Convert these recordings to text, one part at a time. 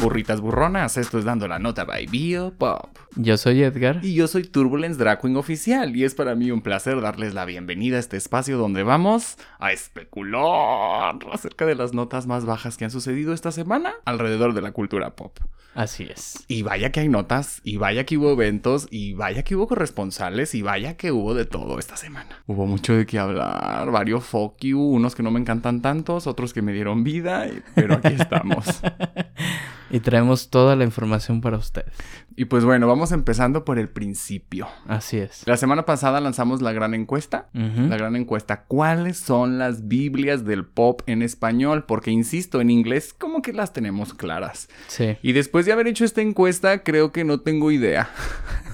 burritas burronas. Esto es Dando la Nota by Bio Pop. Yo soy Edgar. Y yo soy Turbulence Drag Queen Oficial. Y es para mí un placer darles la bienvenida a este espacio donde vamos a especular acerca de las notas más bajas que han sucedido esta semana alrededor de la cultura pop. Así es. Y vaya que hay notas, y vaya que hubo eventos, y vaya que hubo corresponsales, y vaya que hubo de todo esta semana. Hubo mucho de qué hablar, varios fuck you, unos que no me encantan tantos, otros que me dieron vida, pero aquí estamos. y traemos toda la información para ustedes. Y pues bueno, vamos empezando por el principio. Así es. La semana pasada lanzamos la gran encuesta. La gran encuesta. ¿Cuáles son las Biblias del pop en español? Porque insisto, en inglés como que las tenemos claras. Sí. Y después de haber hecho esta encuesta, creo que no tengo idea.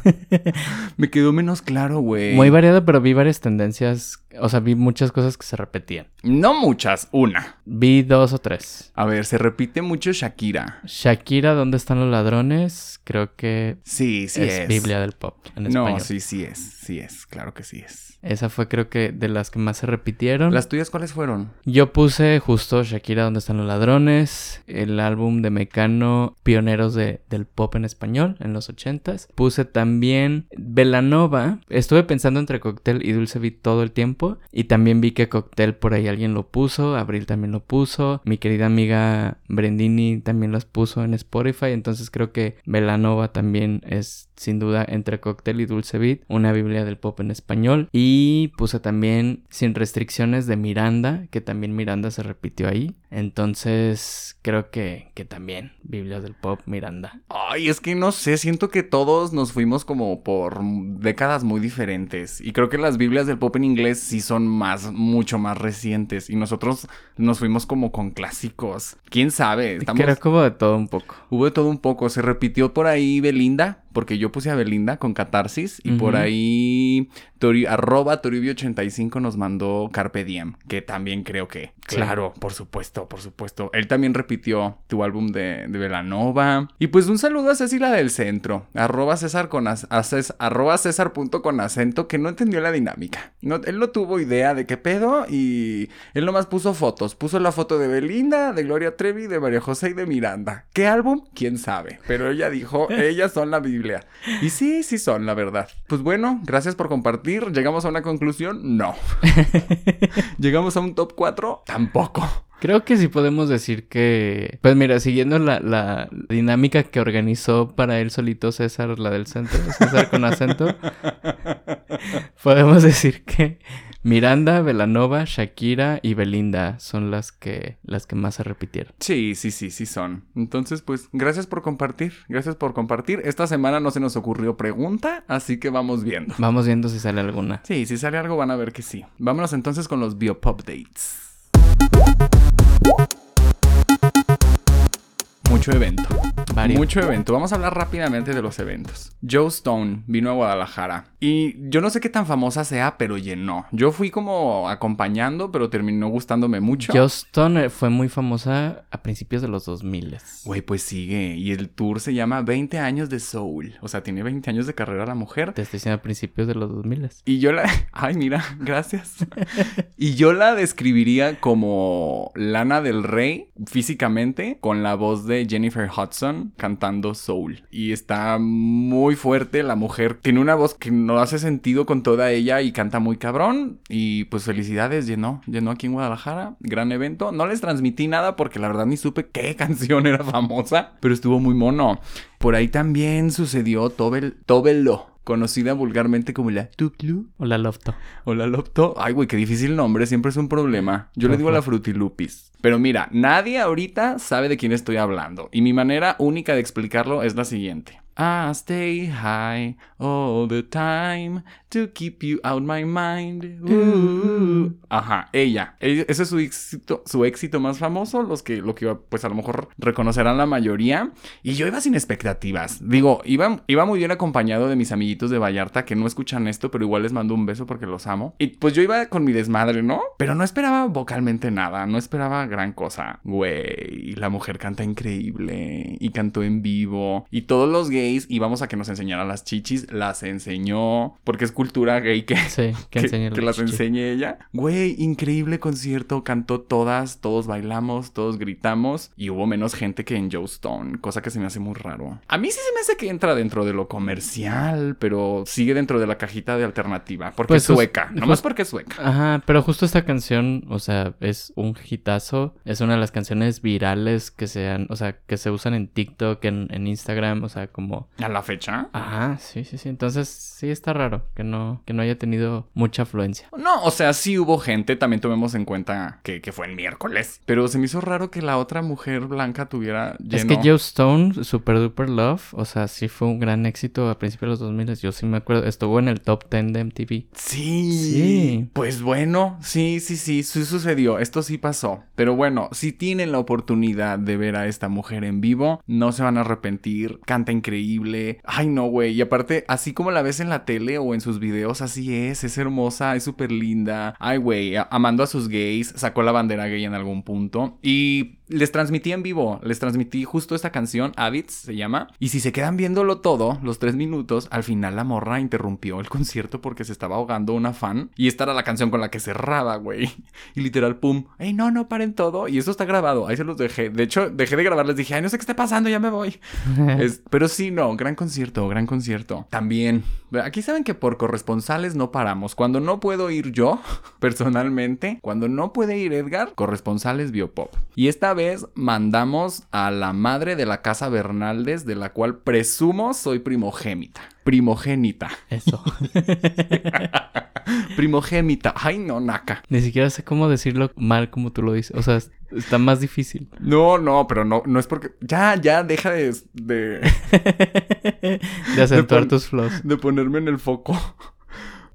Me quedó menos claro, güey. Muy variado, pero vi varias tendencias. O sea, vi muchas cosas que se repetían. No muchas, una. Vi dos o tres. A ver, se repite mucho Shakira. Shakira, ¿dónde están los ladrones? Creo que. Sí, sí es. Biblia del pop en español. No, sí, sí es. Sí es. Claro que sí es. Esa fue creo que de las que más se repitieron. ¿Las tuyas cuáles fueron? Yo puse justo Shakira, ¿dónde están los ladrones? El álbum de Mecano, pioneros de, del pop en español en los ochentas. Puse también Velanova. Estuve pensando entre Cocktail y Dulce Beat todo el tiempo. Y también vi que Cocktail por ahí alguien lo puso. Abril también lo puso. Mi querida amiga Brendini también las puso en Spotify. Entonces creo que Velanova también es sin duda entre Cocktail y Dulce Beat. Una Biblia del pop en español. Y puse también Sin restricciones de Miranda. Que también Miranda se repitió ahí. Entonces creo que, que también Biblias del pop Miranda. Ay, es que no sé. Siento que todos nos fuimos como por décadas muy diferentes. Y creo que las Biblias del pop en inglés sí son más, mucho más recientes. Y nosotros nos fuimos como con clásicos. ¿Quién sabe? Estamos... Creo que hubo de todo un poco. Hubo de todo un poco. Se repitió por ahí Belinda, porque yo puse a Belinda con Catarsis. Y por ahí Tori, arroba Toribio85 nos mandó Carpe Diem, que también creo que... Claro, por supuesto, por supuesto. Él también repitió tu álbum de, de Velanova. Y pues un saludo a Cecilia del Centro. Arroba César con arroba César punto con acento que no entendió la dinámica. No, él no tuvo idea de qué pedo y él nomás puso fotos. Puso la foto de Belinda, de Gloria Trevi, de María José y de Miranda. ¿Qué álbum? ¿Quién sabe? Pero ella dijo, ellas son la Biblia. Y sí, sí son, la verdad. Pues bueno, gracias por compartir. ¿Llegamos a una conclusión? No. ¿Llegamos a un top 4? Tampoco. Creo que sí podemos decir que, pues mira, siguiendo la, la, dinámica que organizó para él solito César, la del centro, César con acento, podemos decir que Miranda, Velanova, Shakira y Belinda son las que las que más se repitieron. Sí, sí, sí, sí son. Entonces, pues, gracias por compartir. Gracias por compartir. Esta semana no se nos ocurrió pregunta, así que vamos viendo. Vamos viendo si sale alguna. Sí, si sale algo van a ver que sí. Vámonos entonces con los Biopop Dates. you Mucho evento. Mucho evento. Vamos a hablar rápidamente de los eventos. Joe Stone vino a Guadalajara. Y yo no sé qué tan famosa sea, pero llenó. Yo fui como acompañando, pero terminó gustándome mucho. Joe Stone fue muy famosa a principios de los 2000. Güey, pues sigue. Y el tour se llama 20 años de Soul. O sea, tiene 20 años de carrera la mujer. Te estoy diciendo a principios de los 2000. Y yo la... Ay, mira, gracias. y yo la describiría como Lana del Rey físicamente, con la voz de Jennifer Hudson cantando Soul. Y está muy fuerte, la mujer tiene una voz que no hace sentido con toda ella y canta muy cabrón. Y pues felicidades, llenó, llenó aquí en Guadalajara, gran evento. No les transmití nada porque la verdad ni supe qué canción era famosa, pero estuvo muy mono. Por ahí también sucedió Tobel, Tobelo conocida vulgarmente como la Tuclu. O la Lopto. O la Lopto. Ay, güey, qué difícil nombre, siempre es un problema. Yo le digo a la Frutilupis. Pero mira, nadie ahorita sabe de quién estoy hablando. Y mi manera única de explicarlo es la siguiente. I stay high all the time to keep you out my mind. Uh. Ajá, ella. Ese es su éxito, su éxito más famoso, los que, lo que pues a lo mejor reconocerán la mayoría. Y yo iba sin expectativas. Digo, iba, iba muy bien acompañado de mis amiguitos de Vallarta que no escuchan esto, pero igual les mando un beso porque los amo. Y pues yo iba con mi desmadre, ¿no? Pero no esperaba vocalmente nada, no esperaba gran cosa. Güey, la mujer canta increíble y cantó en vivo. Y todos los gays gays y vamos a que nos enseñara las chichis. Las enseñó, porque es cultura gay que, Sí, que, las enseñe ella. Güey, increíble concierto, cantó todas, todos bailamos, todos gritamos y hubo menos gente que en Joe Stone, cosa que se me hace muy raro. A mí sí se me hace que entra dentro de lo comercial, pero sigue dentro de la cajita de alternativa, porque Pues es sueca, nomás jus- porque es sueca. Ajá, pero justo esta canción, o sea, es un hitazo. Es una de las canciones virales que se han, o sea, que se usan en TikTok, en, en Instagram, o sea, como. A la fecha. Ajá, sí, sí, sí. Entonces sí está raro que no, que no haya tenido mucha afluencia. No, o sea, sí hubo gente, también tomemos en cuenta que, que fue el miércoles. Pero se me hizo raro que la otra mujer blanca tuviera lleno. Es que Joe Stone, Super Duper Love, o sea, sí fue un gran éxito a principios de los 2000. Yo sí me acuerdo, estuvo en el top 10 de MTV. Sí. Sí. Pues bueno, sí, sí, sí, sí sucedió. Esto sí pasó. Pero bueno, si tienen la oportunidad de ver a esta mujer en vivo, no se van a arrepentir. Canta increíble. Ay, no, güey. Y aparte, así como la ves en la tele o en sus videos, así es. Es hermosa, es súper linda. Ay, güey, amando a sus gays. Sacó la bandera gay en algún punto. Y les transmití en vivo. Les transmití justo esta canción, Habits se llama. Y si se quedan viéndolo todo, los tres minutos, al final la morra interrumpió el concierto porque se estaba ahogando una fan. Y esta era la canción con la que cerraba, güey. Y literal, pum. ¡Ey, no, no paren todo! Y eso está grabado. Ahí se los dejé. De hecho, dejé de grabar. Les dije, ay, no sé qué está pasando, ya me voy. Es- pero sí, no, gran concierto, gran concierto. También, aquí saben que por corresponsales no paramos. Cuando no puedo ir yo, personalmente, cuando no puede ir Edgar, corresponsales Biopop. Y esta vez mandamos a la madre de la casa Bernaldez, de la cual presumo soy primogénita. Primogénita. Eso. Primogénita. Ay, no, naca. Ni siquiera sé cómo decirlo mal como tú lo dices. O sea, es- está más difícil. No, no, pero no, no es porque. Ya, ya, deja de. de... de acentuar tus flows. de ponerme en el foco.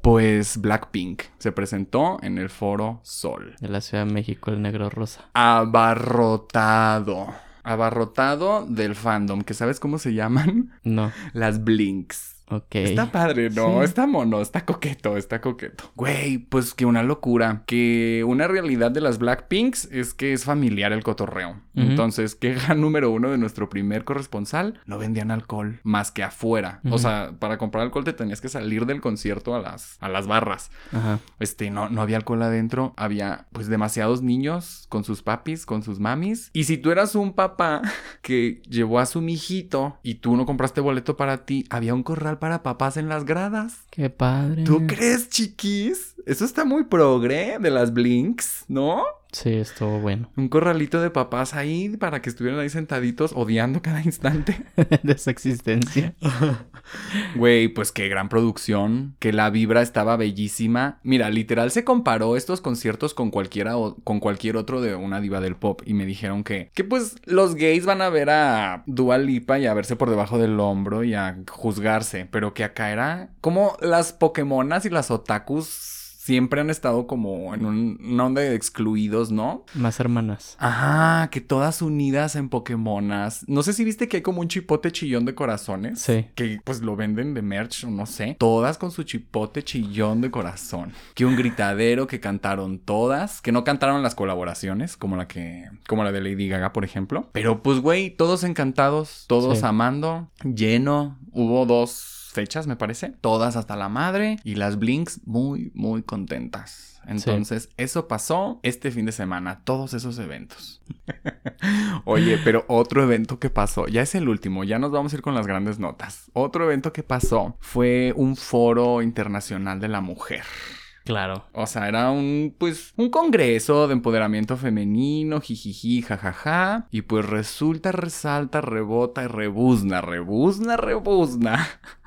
Pues Blackpink se presentó en el foro Sol. De la Ciudad de México, el negro rosa. Abarrotado. Abarrotado del fandom, que sabes cómo se llaman? No. Las Blinks. Ok. Está padre, ¿no? Sí. Está mono, está coqueto, está coqueto. Güey, pues que una locura. Que una realidad de las Blackpinks es que es familiar el cotorreo. Ujú. Entonces, queja número uno de nuestro primer corresponsal, no vendían alcohol más que afuera. O sea, para comprar alcohol te tenías que salir del concierto a las, a las barras. Ajá. Este, no, no había alcohol adentro. Había, pues, demasiados niños con sus papis, con sus mamis. Y si tú eras un papá que llevó a su mijito y tú no compraste boleto para ti, había un corral para papás en las gradas. Qué padre. ¿Tú crees, chiquis? Eso está muy progre de las Blinks, ¿no? Sí, estuvo bueno. Un corralito de papás ahí para que estuvieran ahí sentaditos odiando cada instante. de su existencia. Güey, pues qué gran producción, que la vibra estaba bellísima. Mira, literal se comparó estos conciertos con cualquiera o con cualquier otro de una diva del pop y me dijeron que que pues los gays van a ver a Dua Lipa y a verse por debajo del hombro y a juzgarse, pero que acá era como las Pokémonas y las otakus siempre han estado como en un- una onda de excluidos, ¿no? Más hermanas. Ajá, que todas unidas en Pokémonas. No sé si viste que hay como un chipote chillón de corazones. Sí. Que pues lo venden de merch o no sé. Todas con su chipote chillón de corazón. Que un gritadero que cantaron todas. Que no cantaron las colaboraciones como la que... Como la de Lady Gaga, por ejemplo. Pero pues güey, todos encantados. Todos Sí. amando. Lleno. Hubo dos fechas, me parece. Todas hasta la madre. Y las Blinks muy, muy contentas. Entonces, eso pasó este fin de semana, todos esos eventos. Oye, pero otro evento que pasó, ya es el último, ya nos vamos a ir con las grandes notas. Otro evento que pasó fue un foro internacional de la mujer. Claro. O sea, era un, pues, un congreso de empoderamiento femenino, jijiji, jajaja. Y pues resulta, resalta, rebota y rebuzna, rebuzna, rebuzna.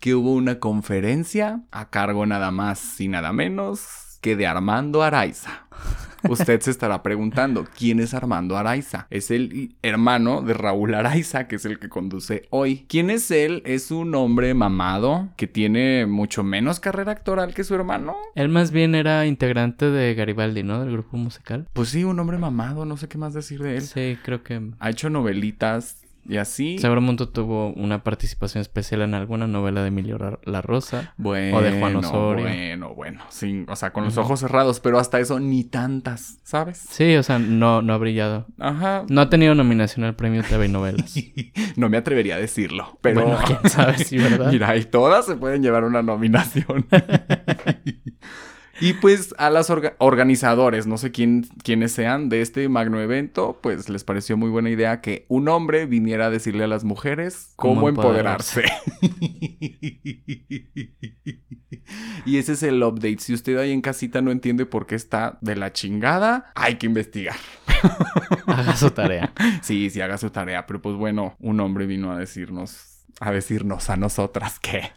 Que hubo una conferencia a cargo nada más y nada menos que de Armando Araiza. Usted se estará preguntando, ¿quién es Armando Araiza? Es el hermano de Raúl Araiza, que es el que conduce hoy. ¿Quién es él? Es un hombre mamado que tiene mucho menos carrera actoral que su hermano. Él más bien era integrante de Garibaldi, ¿no? Del grupo musical. Pues sí, un hombre mamado, no sé qué más decir de él. Sí, creo que... Ha hecho novelitas y así. Seguramente tuvo una participación especial en alguna novela de Emilio La Rosa. Bueno, o de Juan Osorio. Bueno, bueno. Sin, o sea, con los ojos cerrados, pero hasta eso ni tantas, ¿sabes? Sí, o sea, no, no ha brillado. Ajá. No ha tenido nominación al premio TV novelas. no me atrevería a decirlo, pero. Bueno, quién sabe si, ¿verdad? Mira, y todas se pueden llevar una nominación. Y pues a las organizadores, no sé quién, quiénes sean de este magno evento, pues les pareció muy buena idea que un hombre viniera a decirle a las mujeres cómo, empoderarse. y ese es el update. Si usted ahí en casita no entiende por qué está de la chingada, hay que investigar. haga su tarea. Sí, sí, haga su tarea. Pero pues bueno, un hombre vino a decirnos a decirnos a nosotras que,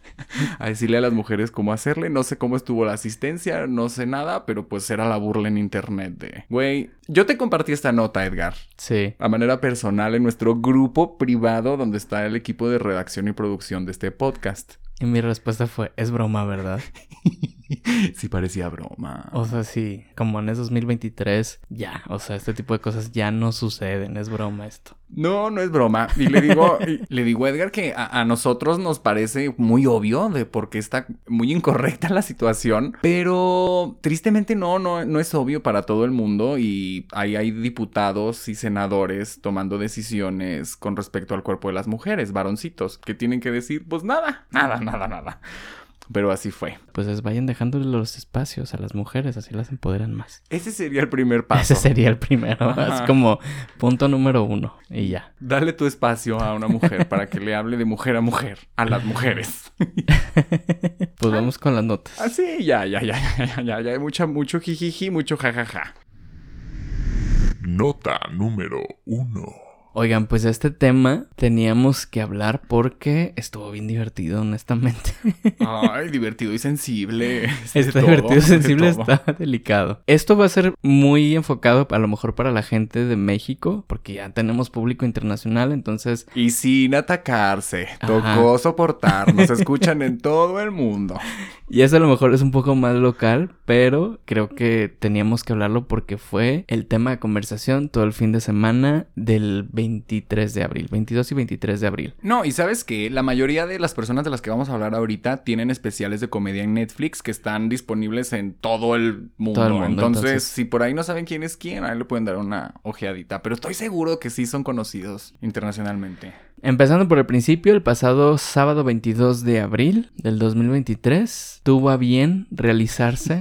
a decirle a las mujeres cómo hacerle. No sé cómo estuvo la asistencia, no sé nada, pero pues era la burla en internet de, güey, yo te compartí esta nota, Edgar. Sí. A manera personal en nuestro grupo privado donde está el equipo de redacción y producción de este podcast. Y mi respuesta fue, es broma, ¿verdad? sí parecía broma. O sea, sí, como en es 2023, ya, o sea, este tipo de cosas ya no suceden, es broma esto. No, no es broma. Y le digo, le digo a Edgar que a, nosotros nos parece muy obvio de por qué está muy incorrecta la situación, pero tristemente no, no, no es obvio para todo el mundo y ahí hay diputados y senadores tomando decisiones con respecto al cuerpo de las mujeres, varoncitos, que tienen que decir, pues nada, nada, nada, nada. Pero así fue. Pues es, vayan dejándole los espacios a las mujeres, así las empoderan más. Ese sería el primer paso. Ese sería el primero. Es como punto número uno y ya. Dale tu espacio a una mujer para que le hable de mujer a mujer, a las mujeres. pues vamos con las notas. Ah, sí, ya, ya, ya, ya, ya, ya, hay mucha, mucho jijiji, mucho jajaja. Nota número uno. Oigan, pues este tema teníamos que hablar porque estuvo bien divertido, honestamente. Ay, divertido y sensible. Está divertido y sensible, está delicado. Esto va a ser muy enfocado a lo mejor para la gente de México, porque ya tenemos público internacional, entonces... Y sin atacarse, tocó soportar, nos escuchan en todo el mundo. Y eso a lo mejor es un poco más local, pero creo que teníamos que hablarlo porque fue el tema de conversación todo el fin de semana del 23 de abril, 22 y 23 de abril. No, y sabes que la mayoría de las personas de las que vamos a hablar ahorita tienen especiales de comedia en Netflix que están disponibles en todo el mundo. entonces, si por ahí no saben quién es quién, ahí le pueden dar una ojeadita. Pero estoy seguro que sí son conocidos internacionalmente. Empezando por el principio, el pasado sábado 22 de abril del 2023 tuvo a bien realizarse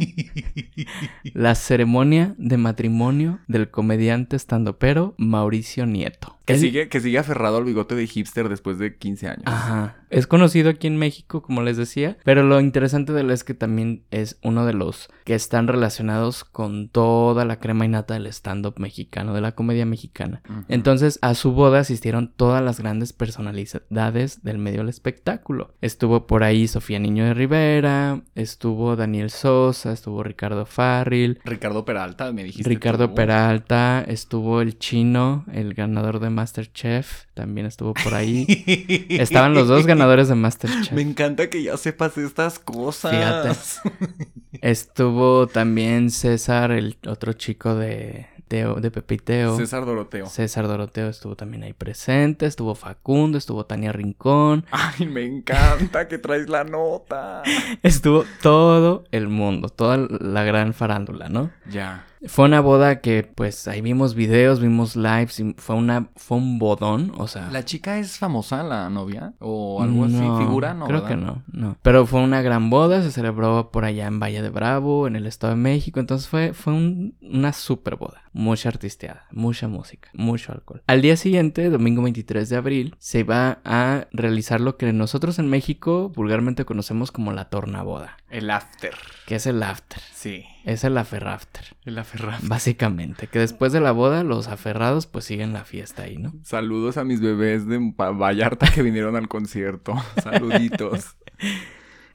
la ceremonia de matrimonio del comediante estandopero Mauricio Nieto. Que, sigue, que sigue aferrado al bigote de hipster después de 15 años. Ajá. Es conocido aquí en México, como les decía, pero lo interesante de él es que también es uno de los que están relacionados con toda la crema innata del stand-up mexicano, de la comedia mexicana. Entonces, a su boda asistieron todas las grandes personalidades del medio del espectáculo. Estuvo por ahí Sofía Niño de Rivera, estuvo Daniel Sosa, estuvo Ricardo Farril. Ricardo Peralta, me dijiste. Ricardo Peralta, estuvo el chino, el ganador de Masterchef, también estuvo por ahí. Estaban los dos ganadores de Masterchef. Me encanta que ya sepas estas cosas. Fíjate. Estuvo también César, el otro chico de, de Pepiteo. César Doroteo. César Doroteo estuvo también ahí presente. Estuvo Facundo, estuvo Tania Rincón. Ay, me encanta que traes la nota. estuvo todo el mundo, toda la gran farándula, ¿no? Ya. Fue una boda que, pues, ahí vimos videos, vimos lives y fue una, fue un bodón, o sea. ¿La chica es famosa, la novia? ¿O algo así? ¿Figura? No, creo que no, no. Pero fue una gran boda, se celebró por allá en Valle de Bravo, en el Estado de México, entonces fue, fue una super boda. Mucha artisteada, mucha música, mucho alcohol. Al día siguiente, domingo 23 de abril, se va a realizar lo que nosotros en México vulgarmente conocemos como la tornaboda. El after. ¿Qué es el after? Sí. Es el aferrafter. El aferrafter. Básicamente, que después de la boda los aferrados pues siguen la fiesta ahí, ¿no? Saludos a mis bebés de Vallarta que vinieron al concierto. Saluditos.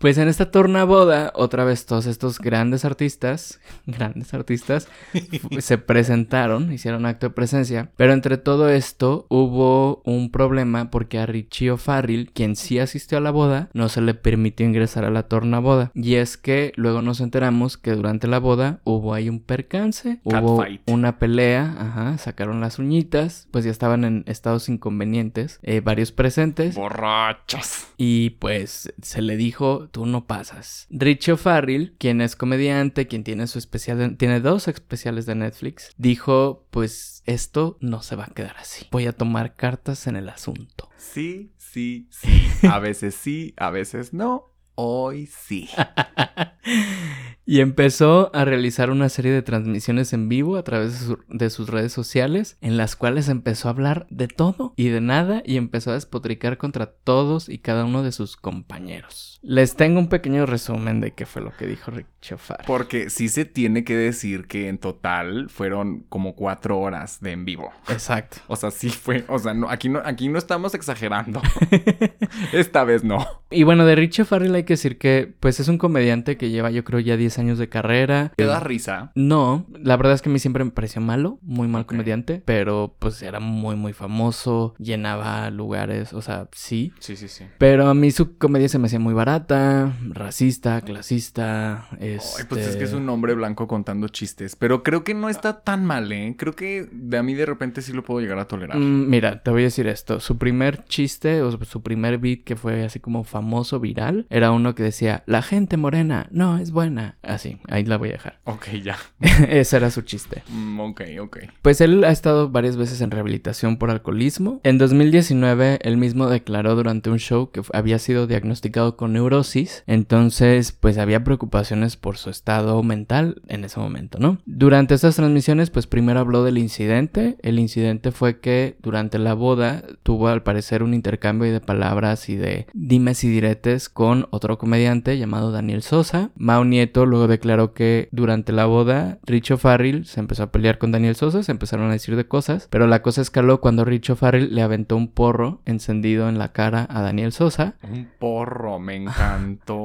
Pues en esta tornaboda, otra vez todos estos grandes artistas, grandes artistas, se presentaron, hicieron acto de presencia, pero entre todo esto hubo un problema porque a Richie O'Farrill, quien sí asistió a la boda, no se le permitió ingresar a la tornaboda. Y es que luego nos enteramos que durante la boda hubo ahí un percance, hubo una pelea, ajá, sacaron las uñitas, pues ya estaban en estados inconvenientes, eh, varios presentes. Borrachos. Y pues se le dijo, tú no pasas. Richie O'Farrill, quien es comediante, quien tiene su especial, de- tiene dos especiales de Netflix, dijo, pues esto no se va a quedar así. Voy a tomar cartas en el asunto. Sí, sí, sí. A veces sí, a veces no. Hoy sí. Y empezó a realizar una serie de transmisiones en vivo a través de, su- de sus redes sociales, en las cuales empezó a hablar de todo y de nada y empezó a despotricar contra todos y cada uno de sus compañeros. Les tengo un pequeño resumen de qué fue lo que dijo Richie O'Farrill. Porque sí se tiene que decir que en total fueron como cuatro horas de en vivo. Exacto. O sea, sí fue. O sea, no, aquí no, aquí no estamos exagerando. Esta vez no. Y bueno, de Richie Farrell hay que decir que pues es un comediante que lleva yo creo ya 10 años de carrera. ¿Te da risa? No, la verdad es que a mí siempre me pareció malo, muy mal comediante, pero pues era muy muy famoso, llenaba lugares, o sea, sí. Sí, sí, sí. Pero a mí su comedia se me hacía muy barata, racista, clasista, este... Ay, pues es que es un hombre blanco contando chistes. Pero creo que no está tan mal, ¿eh? Creo que de a mí de repente sí lo puedo llegar a tolerar. Mm, Mira, te voy a decir esto. Su primer chiste o su primer beat que fue así como famoso, viral, era uno que decía, la gente morena no es buena. Así, ahí la voy a dejar. Ok, ya. Ese era su chiste. Mm, ok, ok. Pues él ha estado varias veces en rehabilitación por alcoholismo. En 2019, él mismo declaró durante un show que había sido diagnosticado con neurosis. Entonces, pues había preocupaciones por su estado mental en ese momento, ¿no? Durante estas transmisiones, pues primero habló del incidente. El incidente fue que durante la boda tuvo al parecer un intercambio de palabras y de dimes y diretes con otro comediante llamado Daniel Sosa. Mao Nieto luego declaró que durante la boda Richo Farrell se empezó a pelear con Daniel Sosa, se empezaron a decir de cosas, pero la cosa escaló cuando Richo Farrell le aventó un porro encendido en la cara a Daniel Sosa. Un porro, me encantó.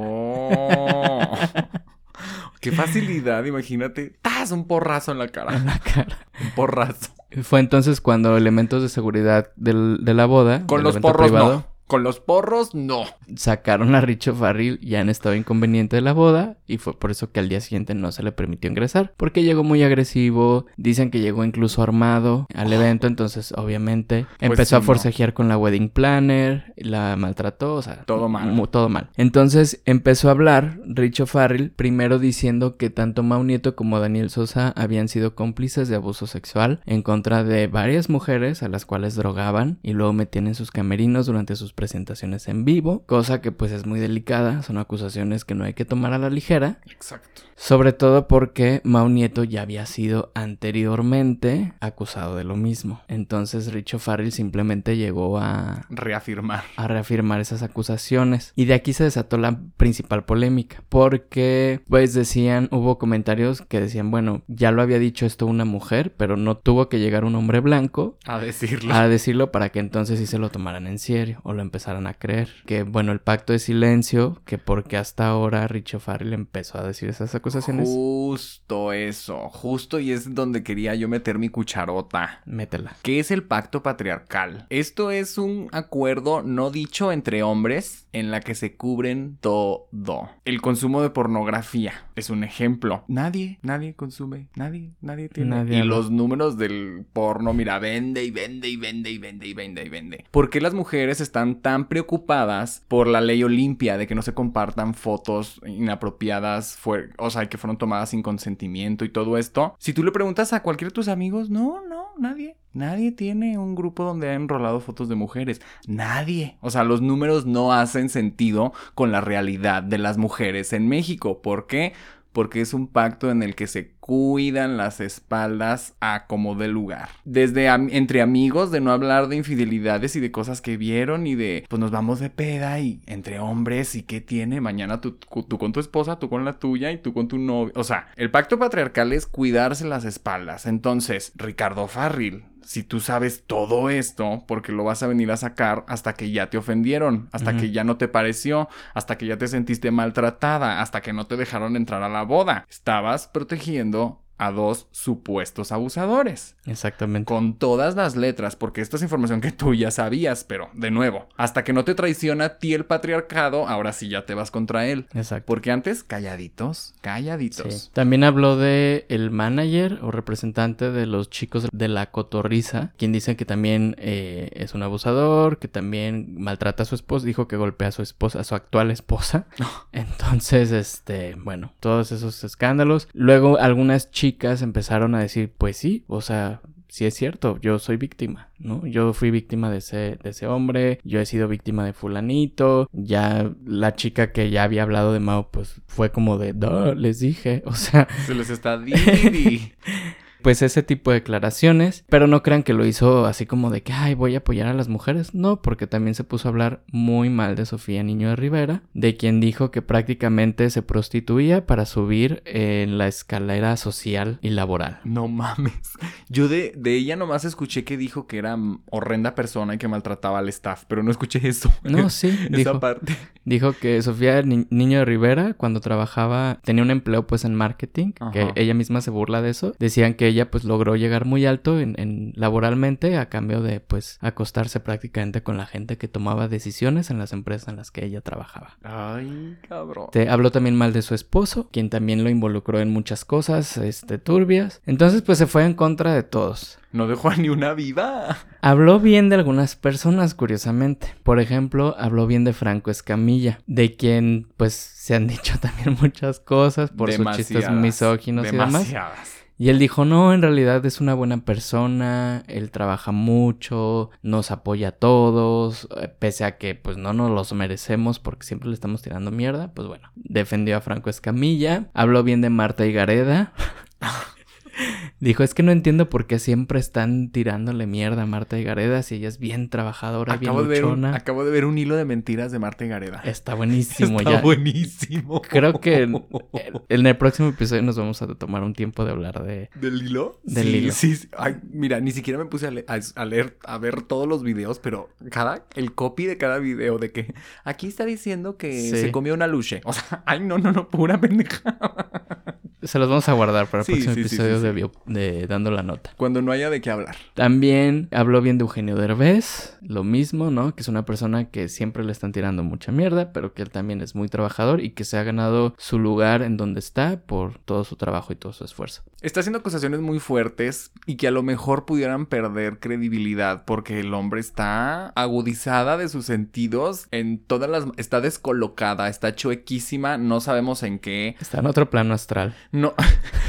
Qué facilidad, imagínate. ¡Tas! Un porrazo en la cara. En la cara. Un porrazo. Fue entonces cuando elementos de seguridad del- de la boda, Con los porros privado, no. Con los porros no. sacaron a Richo Farrell ya en estado inconveniente de la boda y fue por eso que al día siguiente no se le permitió ingresar porque llegó muy agresivo, dicen que llegó incluso armado al evento, entonces obviamente empezó Pues sí, a no. forcejear con la wedding planner, la maltrató, o sea, Todo mal. todo mal. Entonces empezó a hablar Richo Farrell primero diciendo que tanto Mau Nieto como Daniel Sosa habían sido cómplices de abuso sexual en contra de varias mujeres a las cuales drogaban y luego metían en sus camerinos durante sus presentaciones en vivo, cosa que pues es muy delicada, son acusaciones que no hay que tomar a la ligera, Exacto. sobre todo porque Mau Nieto ya había sido anteriormente acusado de lo mismo. Entonces Richo Farrell simplemente llegó a Reafirmar. a reafirmar esas acusaciones. Y de aquí se desató la principal polémica, porque pues decían, hubo comentarios que decían, bueno, ya lo había dicho esto una mujer, pero no tuvo que llegar un hombre blanco A decirlo. a decirlo para que entonces sí se lo tomaran en serio o lo empezaran a creer. Que bueno, el pacto de silencio, que porque hasta ahora Richo Farrell empezó a decir esas acusaciones, Justo eso. Justo y es donde quería yo meter mi cucharota. métela. ¿Qué es el pacto patriarcal? Esto es un acuerdo no dicho entre hombres en la que se cubren todo. El consumo de pornografía es un ejemplo. Nadie, nadie consume, nadie, nadie tiene. Nadie y habla. los números del porno, mira, vende y vende y vende y vende y vende y vende. ¿Por qué las mujeres están tan preocupadas por la ley Olimpia de que no se compartan fotos inapropiadas, o sea, que fueron tomadas sin consentimiento y todo esto? Si tú le preguntas a cualquiera de tus amigos, no, no, nadie. Nadie tiene un grupo donde ha enrolado fotos de mujeres. Nadie. O sea, los números no hacen sentido con la realidad de las mujeres en México. ¿Por qué? Porque es un pacto en el que se cuidan las espaldas a como de lugar. Desde entre amigos de no hablar de infidelidades y de cosas que vieron y de pues nos vamos de peda y entre hombres y qué tiene mañana tú, tú con tu esposa, tú con la tuya y tú con tu novio. O sea, el pacto patriarcal es cuidarse las espaldas. Entonces, Ricardo Farril si tú sabes todo esto, porque lo vas a venir a sacar hasta que ya te ofendieron, hasta que ya no te pareció, hasta que ya te sentiste maltratada, hasta que no te dejaron entrar a la boda. Estabas protegiendo a dos supuestos abusadores. Exactamente. Con todas las letras, porque esta es información que tú ya sabías, pero de nuevo, hasta que no te traiciona a ti el patriarcado, ahora sí ya te vas contra él. Exacto. Porque antes, calladitos, calladitos. Sí. También habló de el manager o representante de los chicos de la cotorriza, quien dice que también eh, es un abusador, que también maltrata a su esposa, dijo que golpea a su esposa, a su actual esposa. Entonces, este, bueno, todos esos escándalos. Luego algunas chicas empezaron a decir, pues sí, o sea, sí es cierto, yo soy víctima, ¿no? Yo fui víctima de ese, de ese hombre, yo he sido víctima de fulanito, ya la chica que ya había hablado de Mao, pues fue como de, no, les dije, o sea... Se les está pues ese tipo de declaraciones, pero no crean que lo hizo así como de que, ay, voy a apoyar a las mujeres, no, porque también se puso a hablar muy mal de Sofía Niño de Rivera, de quien dijo que prácticamente se prostituía para subir en la escalera social y laboral. No mames. Yo de, de ella nomás escuché que dijo que era horrenda persona y que maltrataba al staff, pero no escuché eso. No, sí, Esa dijo, parte. dijo que Sofía Ni- Niño de Rivera, cuando trabajaba, tenía un empleo pues en marketing, que ella misma se burla de eso, decían que ella pues logró llegar muy alto en, en laboralmente a cambio de pues acostarse prácticamente con la gente que tomaba decisiones en las empresas en las que ella trabajaba. Ay, cabrón. Te habló también mal de su esposo, quien también lo involucró en muchas cosas, este, turbias. Entonces, pues se fue en contra de todos. No dejó a ni una viva. Habló bien de algunas personas, curiosamente. Por ejemplo, habló bien de Franco Escamilla, de quien, pues, se han dicho también muchas cosas por sus chistes Demasiadas, misóginos y demás. Y él dijo, no, en realidad es una buena persona, él trabaja mucho, nos apoya a todos, eh, pese a que pues no nos los merecemos porque siempre le estamos tirando mierda, pues bueno, defendió a Franco Escamilla, habló bien de Marta Higareda. Dijo, es que no entiendo por qué siempre están tirándole mierda a Marta Higareda si ella es bien trabajadora, Acabo bien de, ver un, luchona. acabo de ver un hilo de mentiras de Marta Gareda. Está buenísimo Está ya. buenísimo. Creo que en, en el próximo episodio nos vamos a tomar un tiempo de hablar de, ¿Del hilo? Del sí, hilo. Sí, sí. Ay, mira, ni siquiera me puse a, le- a- a leer, a ver todos los videos, pero cada, el copy de cada video de que aquí está diciendo que Sí. se comió una luche. O sea, ay, no, no, no, pura. Se los vamos a guardar para el Sí, próximo sí, sí, episodio sí, de, sí. bio- de Dando la Nota. Cuando no haya de qué hablar. También habló bien de Eugenio Derbez, lo mismo, ¿no? Que es una persona que siempre le están tirando mucha mierda, pero que él también es muy trabajador y que se ha ganado su lugar en donde está por todo su trabajo y todo su esfuerzo. Está haciendo acusaciones muy fuertes y que a lo mejor pudieran perder credibilidad porque el hombre está agudizada de sus sentidos en todas las... Está descolocada, está chuequísima, no sabemos en qué. Está en otro plano astral. No,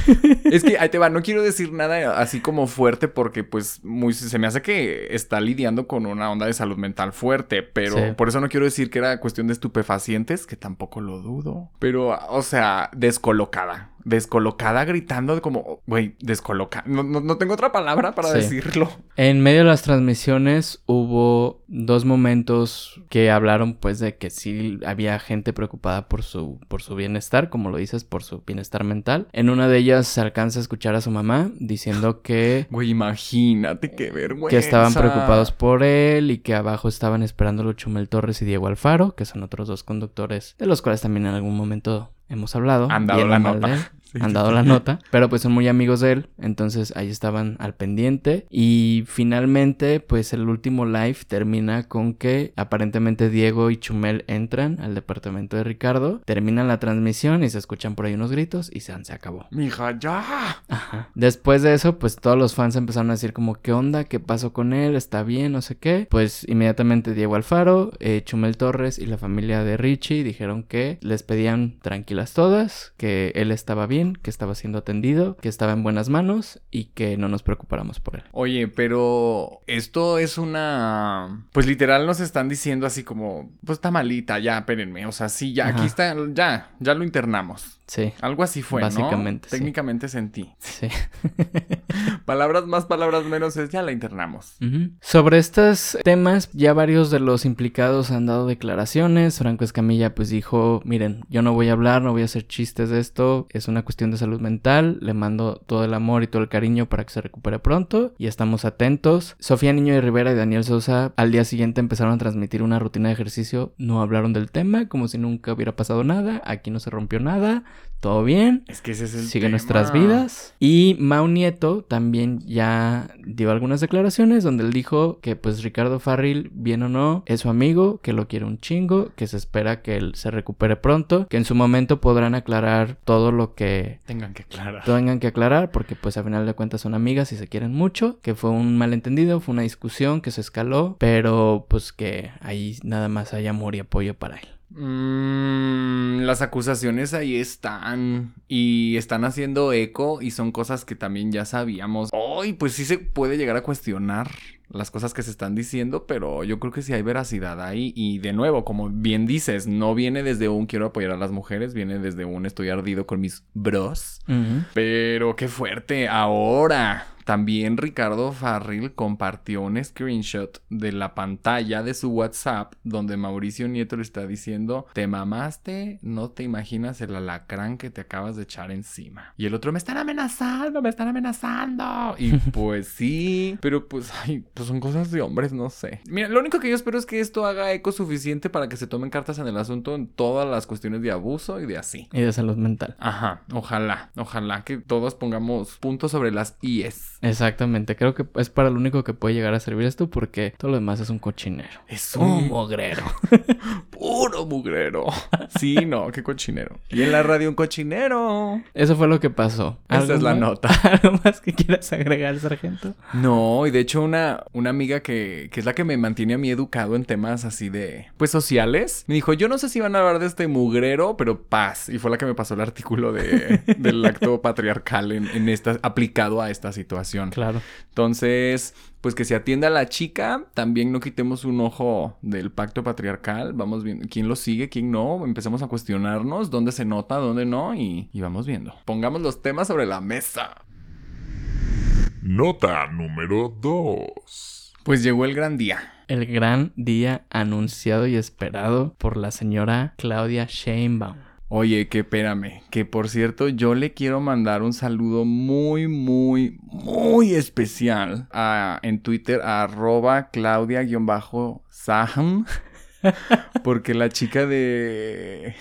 es que ahí te va, no quiero decir nada así como fuerte porque pues muy, se me hace que está lidiando con una onda de salud mental fuerte, pero Sí. por eso no quiero decir que era cuestión de estupefacientes, que tampoco lo dudo, pero o sea, descolocada, descolocada gritando como, güey, descoloca, no, no, no tengo otra palabra para Sí. decirlo. En medio de las transmisiones hubo dos momentos que hablaron pues de que sí había gente preocupada por su, por su bienestar, como lo dices, por su bienestar mental. En una de ellas se alcanza a escuchar a su mamá diciendo que, Güey, imagínate qué vergüenza. que estaban preocupados por él y que abajo estaban esperándolo Chumel Torres y Diego Alfaro, que son otros dos conductores de los cuales también en algún momento hemos hablado. Han dado la nota. Sí, han dado sí. la nota, pero pues son muy amigos de él, entonces ahí estaban al pendiente y finalmente pues el último live termina con que aparentemente Diego y Chumel entran al departamento de Ricardo, terminan la transmisión y se escuchan por ahí unos gritos y se, se acabó. Mija, ya. Ajá. Después de eso, pues todos los fans empezaron a decir como, ¿qué onda? ¿Qué pasó con él? ¿Está bien? No sé qué. Pues inmediatamente Diego Alfaro, eh, Chumel Torres y la familia de Richie dijeron que les pedían tranquilas todas, que él estaba bien, que estaba siendo atendido, que estaba en buenas manos y que no nos preocupáramos por él. Oye, pero esto es una... Pues literal nos están diciendo así como, pues está malita, ya, espérenme. O sea, sí, ya, aquí está, ya, ya lo internamos. Sí, Algo así fue, Básicamente, ¿no? sí. Técnicamente sentí. sí. palabras más, palabras menos es ya la internamos. Sobre estos temas, ya varios de los implicados han dado declaraciones. Franco Escamilla pues dijo, miren, yo no voy a hablar, no voy a hacer chistes de esto, es una cuestión de salud mental, le mando todo el amor y todo el cariño para que se recupere pronto y estamos atentos. Sofía Niño de Rivera y Daniel Sosa al día siguiente empezaron a transmitir una rutina de ejercicio, no hablaron del tema, como si nunca hubiera pasado nada, aquí no se rompió nada, todo bien. Es que ese es el Sigue tema. nuestras vidas. Y Mau Nieto también ya dio algunas declaraciones donde él dijo que pues Ricardo Farril, bien o no, es su amigo, que lo quiere un chingo, que se espera que él se recupere pronto, que en su momento podrán aclarar todo lo que Tengan que aclarar. tengan que aclarar, porque pues a final de cuentas son amigas y se quieren mucho, que fue un malentendido, fue una discusión que se escaló, pero pues que ahí nada más hay amor y apoyo para él. Mm, las acusaciones ahí están y están haciendo eco y son cosas que también ya sabíamos. Hoy, pues sí se puede llegar a cuestionar las cosas que se están diciendo, pero yo creo que sí hay veracidad ahí y de nuevo, como bien dices, no viene desde un quiero apoyar a las mujeres, viene desde un estoy ardido con mis bros. Pero qué fuerte. Ahora, también Ricardo Farril compartió un screenshot de la pantalla de su WhatsApp donde Mauricio Nieto le está diciendo, te mamaste, no te imaginas el alacrán que te acabas de echar encima. Y el otro, me están amenazando, me están amenazando. Y pues sí, pero pues, ay, pues son cosas de hombres, no sé. Mira, lo único que yo espero es que esto haga eco suficiente para que se tomen cartas en el asunto en todas las cuestiones de abuso y de así. Y de salud mental. Ajá, ojalá, ojalá que todos pongamos puntos sobre las IES. Exactamente, creo que es para lo único que puede llegar a servir esto porque todo lo demás es un cochinero. Es Un un mogrero. puro mugrero. Sí, no, qué cochinero. Y en la radio un cochinero. Eso fue lo que pasó. Esa ¿Algo es la más? nota. ¿Algo más que quieras agregar, sargento? No, y de hecho una, una amiga que, que es la que me mantiene a mí educado en temas así de, pues sociales, me dijo, yo no sé si van a hablar de este mugrero, pero paz. Y fue la que me pasó el artículo de, del acto patriarcal en, en esta, aplicado a esta situación. Claro. Entonces, pues que se atienda a la chica, también no quitemos un ojo del pacto patriarcal, vamos viendo quién lo sigue, quién no, empecemos a cuestionarnos dónde se nota, dónde no, y, y vamos viendo. Pongamos los temas sobre la mesa. Nota número 2. Pues llegó el gran día. El gran día anunciado y esperado por la señora Claudia Sheinbaum. Oye, que espérame, que por cierto yo le quiero mandar un saludo muy, muy, muy especial a, en Twitter a arroba claudia-saham porque la chica de,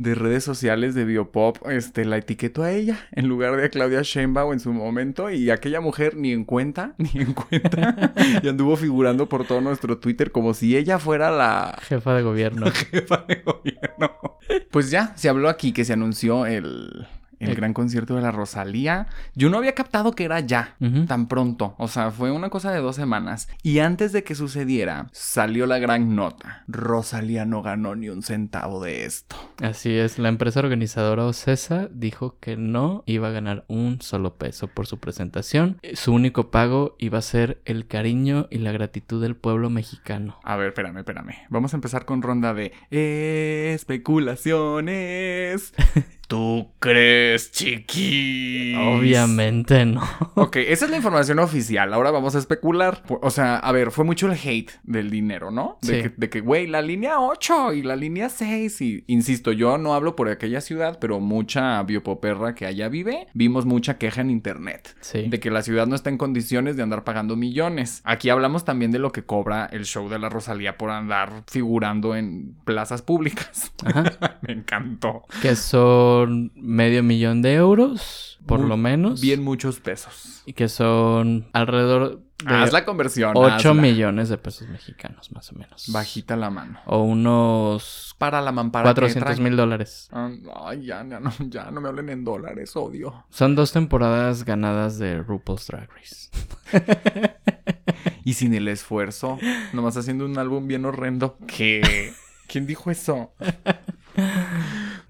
de redes sociales de Biopop este, la etiquetó a ella en lugar de a Claudia Sheinbaum en su momento y aquella mujer ni en cuenta, ni en cuenta y anduvo figurando por todo nuestro Twitter como si ella fuera la, Jefa de gobierno. jefa de gobierno. Pues ya, se habló aquí que se anunció el, el El- gran concierto de la Rosalía. Yo no había captado que era ya, tan pronto. O sea, fue una cosa de dos semanas. Y antes de que sucediera, salió la gran nota. Rosalía no ganó ni un centavo de esto. Así es, la empresa organizadora Ocesa dijo que no iba a ganar un solo peso por su presentación. Su único pago iba a ser el cariño y la gratitud del pueblo mexicano. A ver, espérame, espérame. Vamos a empezar con ronda de especulaciones. ¿Tú crees, chiquis? Obviamente no. Ok, esa es la información oficial. Ahora vamos a especular. O sea, a ver, fue mucho el hate del dinero, ¿no? De Sí. que, de que, güey, la línea 8 y la línea 6. Y insisto, yo no hablo por aquella ciudad, pero mucha biopoperra que allá vive, vimos mucha queja en internet. Sí. De que la ciudad no está en condiciones de andar pagando millones. Aquí hablamos también de lo que cobra el show de la Rosalía por andar figurando en plazas públicas. Ajá. Me encantó. Que son medio millón de euros, por Muy lo menos. Bien muchos pesos. Y que son alrededor de Haz la conversión. 8 hazla. millones de pesos mexicanos, más o menos. Bajita la mano. O unos Para la mampara. 400 mil dólares. Ay, ya, ya no, ya no me hablen en dólares, odio. Son dos temporadas ganadas de RuPaul's Drag Race. Y sin el esfuerzo, nomás haciendo un álbum bien horrendo. ¿Qué? ¿Quién dijo eso?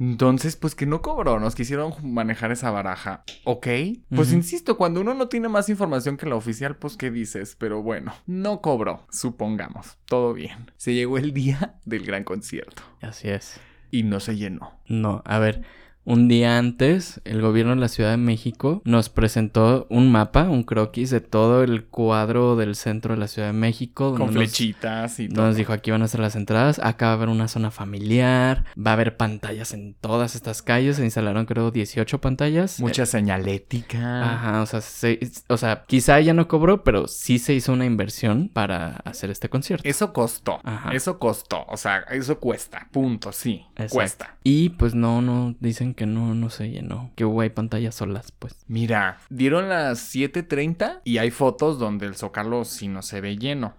Entonces, pues que no cobró, nos quisieron manejar esa baraja. ¿Ok? Pues insisto, cuando uno no tiene más información que la oficial, pues ¿qué dices? Pero bueno, no cobró, supongamos. Todo bien. Se llegó el día del gran concierto. Así es. Y no se llenó. No, a ver, Un día antes, el gobierno de la Ciudad de México nos presentó un mapa, un croquis de todo el cuadro del centro de la Ciudad de México. Con nos- flechitas y todo. Nos dijo aquí van a ser las entradas, acá va a haber una zona familiar, va a haber pantallas en todas estas calles, se instalaron creo 18 pantallas. Mucha señalética. Ajá, o sea, se- o sea, quizá ella no cobró, pero sí se hizo una inversión para hacer este concierto. Eso costó. Ajá. Eso costó. O sea, eso cuesta. Punto. Sí. Exacto. Cuesta. Y pues no, no, dicen que no, no se llenó, que hubo ahí pantallas solas, pues. Mira, dieron las 7:30 y hay fotos donde el zócalo sí no se ve lleno.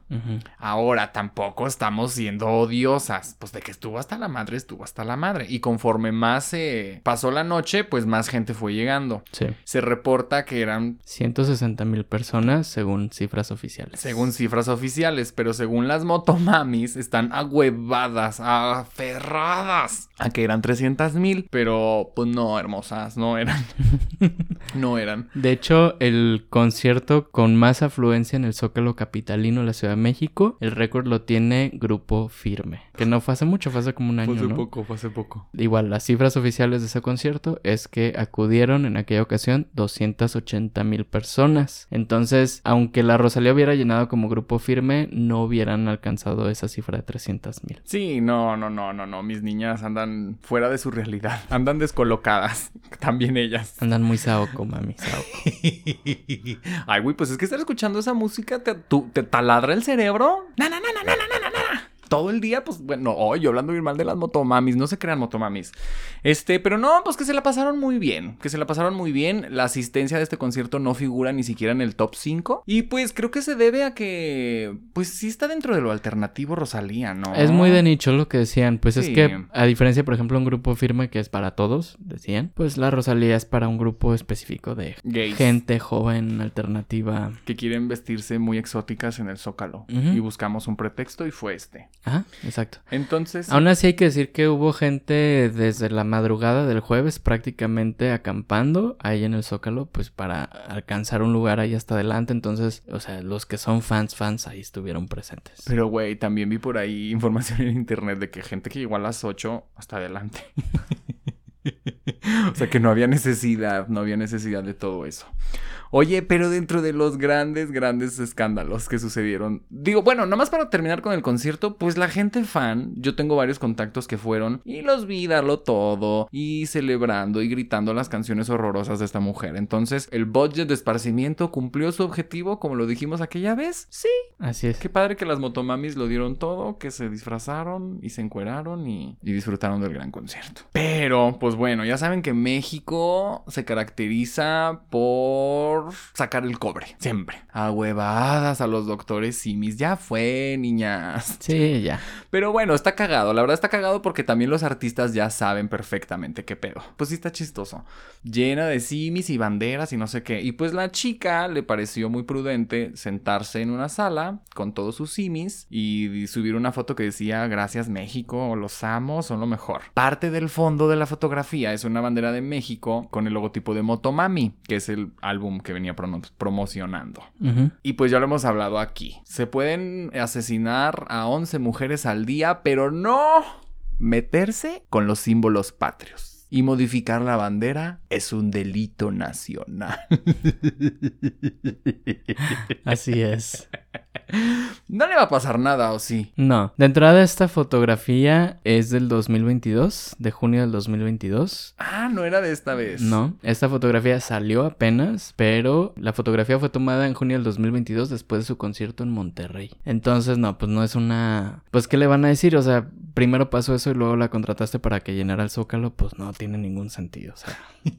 Ahora tampoco estamos siendo odiosas. Pues de que estuvo hasta la madre, estuvo hasta la madre. Y conforme más eh, pasó la noche, pues más gente fue llegando. Sí. Se reporta que eran 160 mil personas según cifras oficiales. según cifras oficiales, pero según las motomamis están ahuevadas, aferradas a que eran 300 mil, pero pues no, hermosas, no eran. no eran. De hecho, el concierto con más afluencia en el Zócalo Capitalino de la Ciudad de México, el récord lo tiene Grupo Firme. Que no fue hace mucho, fue hace como un año, Fue hace ¿no? poco, fue hace poco. Igual, las cifras oficiales de ese concierto es que acudieron en aquella ocasión 280 mil personas. Entonces, aunque la Rosalía hubiera llenado como grupo firme, no hubieran alcanzado esa cifra de 300 mil. Sí, no, no, no, no, no. Mis niñas andan fuera de su realidad. Andan descolocadas. También ellas. Andan muy saoco, mami, saoco. Ay, güey, pues es que estar escuchando esa música te, tú- te taladra el cerebro. Na, na, na, na, na, na, na, na. Todo el día, pues, bueno, hoy hablando bien mal de las motomamis, no se crean motomamis. Este, pero no, pues que se la pasaron muy bien, que se la pasaron muy bien. La asistencia de este concierto no figura ni siquiera en el top 5. Y pues creo que se debe a que, pues sí está dentro de lo alternativo Rosalía, ¿no? Es muy de nicho lo que decían. Pues es que, a diferencia, por ejemplo, un grupo firme que es para todos, decían, pues la Rosalía es para un grupo específico de Gays. gente joven, alternativa. que quieren vestirse muy exóticas en el Zócalo. Y buscamos un pretexto y fue este. Ajá, exacto. Entonces, Aún así hay que decir que hubo gente desde la madrugada del jueves prácticamente acampando ahí en el Zócalo, pues para alcanzar un lugar ahí hasta adelante. Entonces, o sea, los que son fans, fans ahí estuvieron presentes. pero güey, también vi por ahí información en internet de que gente que llegó a las 8 hasta adelante. o sea que no había necesidad, no había necesidad de todo eso. Oye, pero dentro de los grandes, grandes escándalos que sucedieron, digo, bueno, nomás para terminar con el concierto, pues la gente fan, yo tengo varios contactos que fueron y los vi darlo todo y celebrando y gritando las canciones horrorosas de esta mujer. Entonces, el budget de esparcimiento cumplió su objetivo, como lo dijimos aquella vez. Sí, Así es. Qué padre que las motomamis lo dieron todo, que se disfrazaron y se encueraron y, y disfrutaron del gran concierto. Pero, pues bueno, ya saben que México se caracteriza por sacar el cobre, siempre. A huevadas a los doctores simis. Ya fue, niñas. Sí, ya. Pero bueno, está cagado. La verdad está cagado porque también los artistas ya saben perfectamente qué pedo. Pues sí está chistoso. Llena de simis y banderas y no sé qué. Y pues la chica le pareció muy prudente sentarse en una sala con todos sus simis y subir una foto que decía gracias México, los amo, son lo mejor. Parte del fondo de la fotografía es una bandera de México con el logotipo de Motomami, que es el álbum que venía promocionando. Y pues ya lo hemos hablado aquí. Se pueden asesinar a 11 mujeres al día, pero no meterse con los símbolos patrios. Y modificar la bandera es un delito nacional. Así es. No le va a pasar nada, ¿o sí? No, de entrada esta fotografía es del 2022, de junio del 2022. Ah, no era de esta vez. No, esta fotografía salió apenas, pero la fotografía fue tomada en junio del 2022 después de su concierto en Monterrey. Entonces, no, pues no es una... Pues, ¿qué le van a decir? O sea, primero pasó eso y luego la contrataste para que llenara el zócalo, pues no tiene ningún sentido. O sea,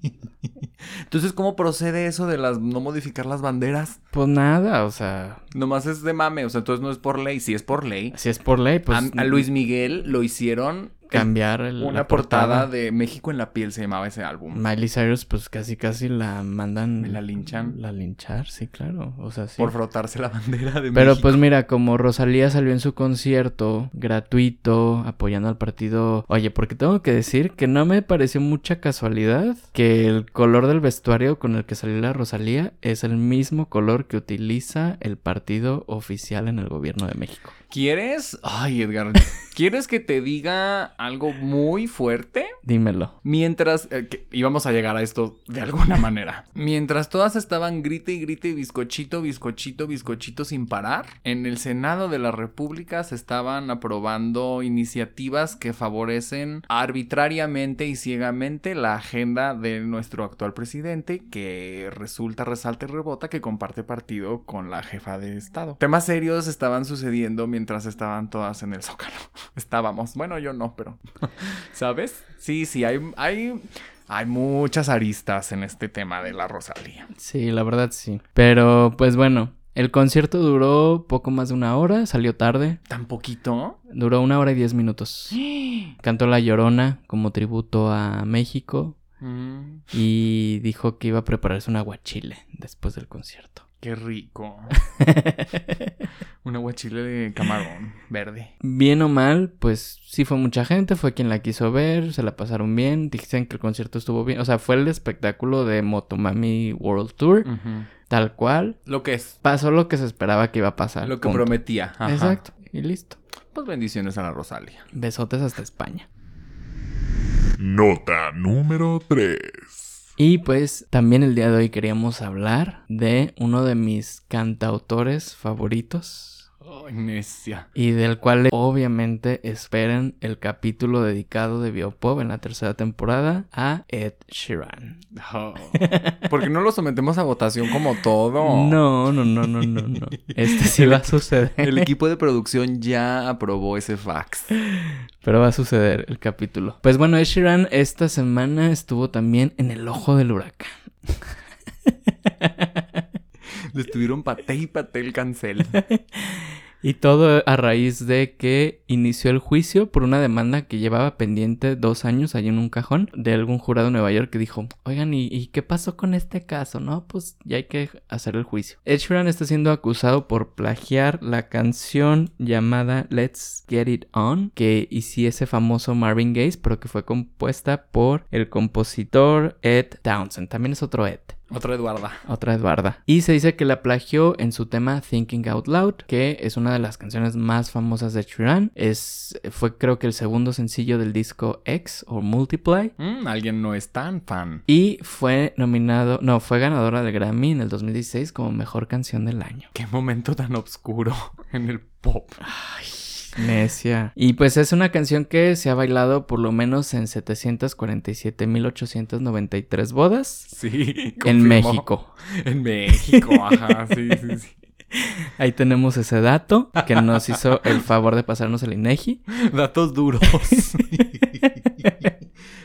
Entonces, ¿cómo procede eso de las no modificar las banderas? pues nada, o sea, Nomás es de mame, o sea, entonces no es por ley. Si es por ley, si es por ley, pues... a, a Luis Miguel lo hicieron Cambiar el- una la portada de México en la piel se llamaba ese álbum. Miley Cyrus, pues casi casi la mandan... ¿La linchan? La linchar, sí, claro. O sea, sí. Por frotarse la bandera de Pero México. pues mira, como Rosalía salió en su concierto gratuito, apoyando al partido, oye, porque tengo que decir que no me pareció mucha casualidad que el color del vestuario con el que salió la Rosalía es el mismo color que utiliza el partido oficial en el gobierno de México. ¿Quieres? Ay, Edgar. ¿Quieres que te diga algo muy fuerte? Dímelo. Mientras, eh, que íbamos a llegar a esto de alguna manera. Mientras todas estaban grite y grite y bizcochito, bizcochito, bizcochito sin parar, en el Senado de la República se estaban aprobando iniciativas que favorecen arbitrariamente y ciegamente la agenda de nuestro actual presidente, que resulta, resalta y rebota que comparte partido con la jefa de Estado. Temas serios estaban sucediendo mientras estaban todas en el zócalo. Estábamos. Bueno, yo no, pero. ¿Sabes? Sí, sí, hay, hay, hay muchas aristas en este tema de la Rosalía. Sí, la verdad sí. Pero pues bueno, el concierto duró poco más de una hora, salió tarde. ¿Tan poquito? Duró una hora y diez minutos. Cantó La Llorona como tributo a México Mm, y dijo que iba a prepararse un aguachile después del concierto. Qué rico. Un aguachile de camarón verde. Bien o mal, pues sí fue mucha gente, fue quien la quiso ver, se la pasaron bien, dicen que el concierto estuvo bien, o sea, fue el espectáculo de Motomami World Tour, tal cual. Lo que es. Pasó lo que se esperaba que iba a pasar. Lo que punto. prometía. Ajá. Exacto, y listo. Pues bendiciones a la Rosalía. Besotes hasta España. Nota número 3. Y pues también el día de hoy queríamos hablar de uno de mis cantautores favoritos. Ay, necia. Y del cual obviamente esperen el capítulo dedicado de Biopop en la tercera temporada a Ed Sheeran. Oh. ¿Por qué no lo sometemos a votación como todo? No, no, no, no, no, no. Este sí va a suceder. El equipo de producción ya aprobó ese fax. Pero va a suceder el capítulo. Pues bueno, Ed Sheeran esta semana estuvo también en el ojo del huracán. Le estuvieron paté y paté el cancel. Y todo a raíz de que inició el juicio por una demanda que llevaba pendiente dos años allí en un cajón de algún jurado en Nueva York que dijo, oigan, ¿y, y qué pasó con este caso? No, pues ya hay que hacer el juicio. Ed Sheeran está siendo acusado por plagiar la canción llamada Let's Get It On, que hiciese famoso Marvin Gaye, pero que fue compuesta por el compositor Ed Townsend. También es otro Ed. Otra Eduarda. Otra Eduarda. Y se dice que la plagió en su tema Thinking Out Loud, que es una de las canciones más famosas de Sheeran. Es, fue creo que el segundo sencillo del disco X o Multiply. Mm, alguien no es tan fan. Y fue nominado, no, fue ganadora del Grammy en el 2016 como mejor canción del año. Qué momento tan oscuro en el pop. Necia. Y pues es una canción que se ha bailado por lo menos en 747.893 bodas Sí. en confirmó. México. En México, ajá. Sí, sí, sí. Ahí tenemos ese dato que nos hizo el favor de pasarnos el INEGI. Datos duros.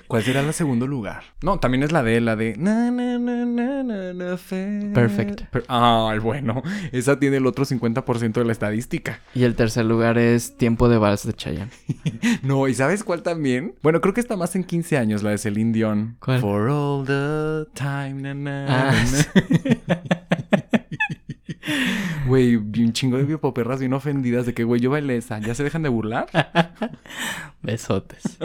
¿Cuál será el segundo lugar? No, también es la de la de. Na, na, na, na, na, na, fe- Perfect. Per- ah, bueno. Esa tiene el otro 50% de la estadística. Y el tercer lugar es Tiempo de Vals de Chayanne. No, ¿y sabes cuál también? Bueno, creo que está más en 15 años, la de Celine Dion. ¿Cuál? For all the time. Ah. Güey, un chingo de biopoperras bien ofendidas de que, güey, yo bailé esa. ¿Ya se dejan de burlar? Besotes.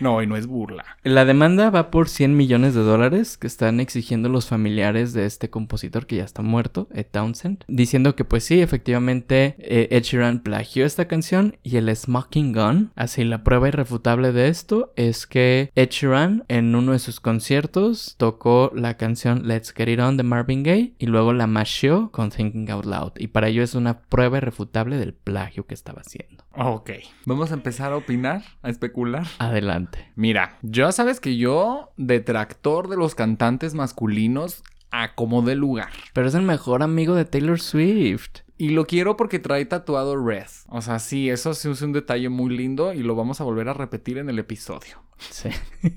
No, y no es burla. La demanda va por 100 millones de dólares que están exigiendo los familiares de este compositor que ya está muerto, Ed Townsend, diciendo que pues sí, efectivamente eh, Ed Sheeran plagió esta canción y el Smoking Gun. Así la prueba irrefutable de esto es que Ed Sheeran en uno de sus conciertos tocó la canción Let's Get It On de Marvin Gaye y luego la masheó con Thinking Out Loud y para ello es una prueba irrefutable del plagio que estaba haciendo. Ok. Vamos a empezar a opinar, a especular. Adelante. Mira, ya sabes que yo, detractor de los cantantes masculinos, acomodé lugar. Pero es el mejor amigo de Taylor Swift. Y lo quiero porque trae tatuado Red. O sea, sí, eso sí es un detalle muy lindo y lo vamos a volver a repetir en el episodio. Sí,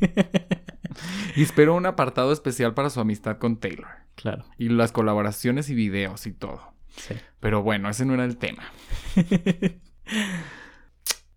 Y espero un apartado especial para su amistad con Taylor. claro. Y las colaboraciones y videos y todo. Sí. Pero bueno, ese no era el tema.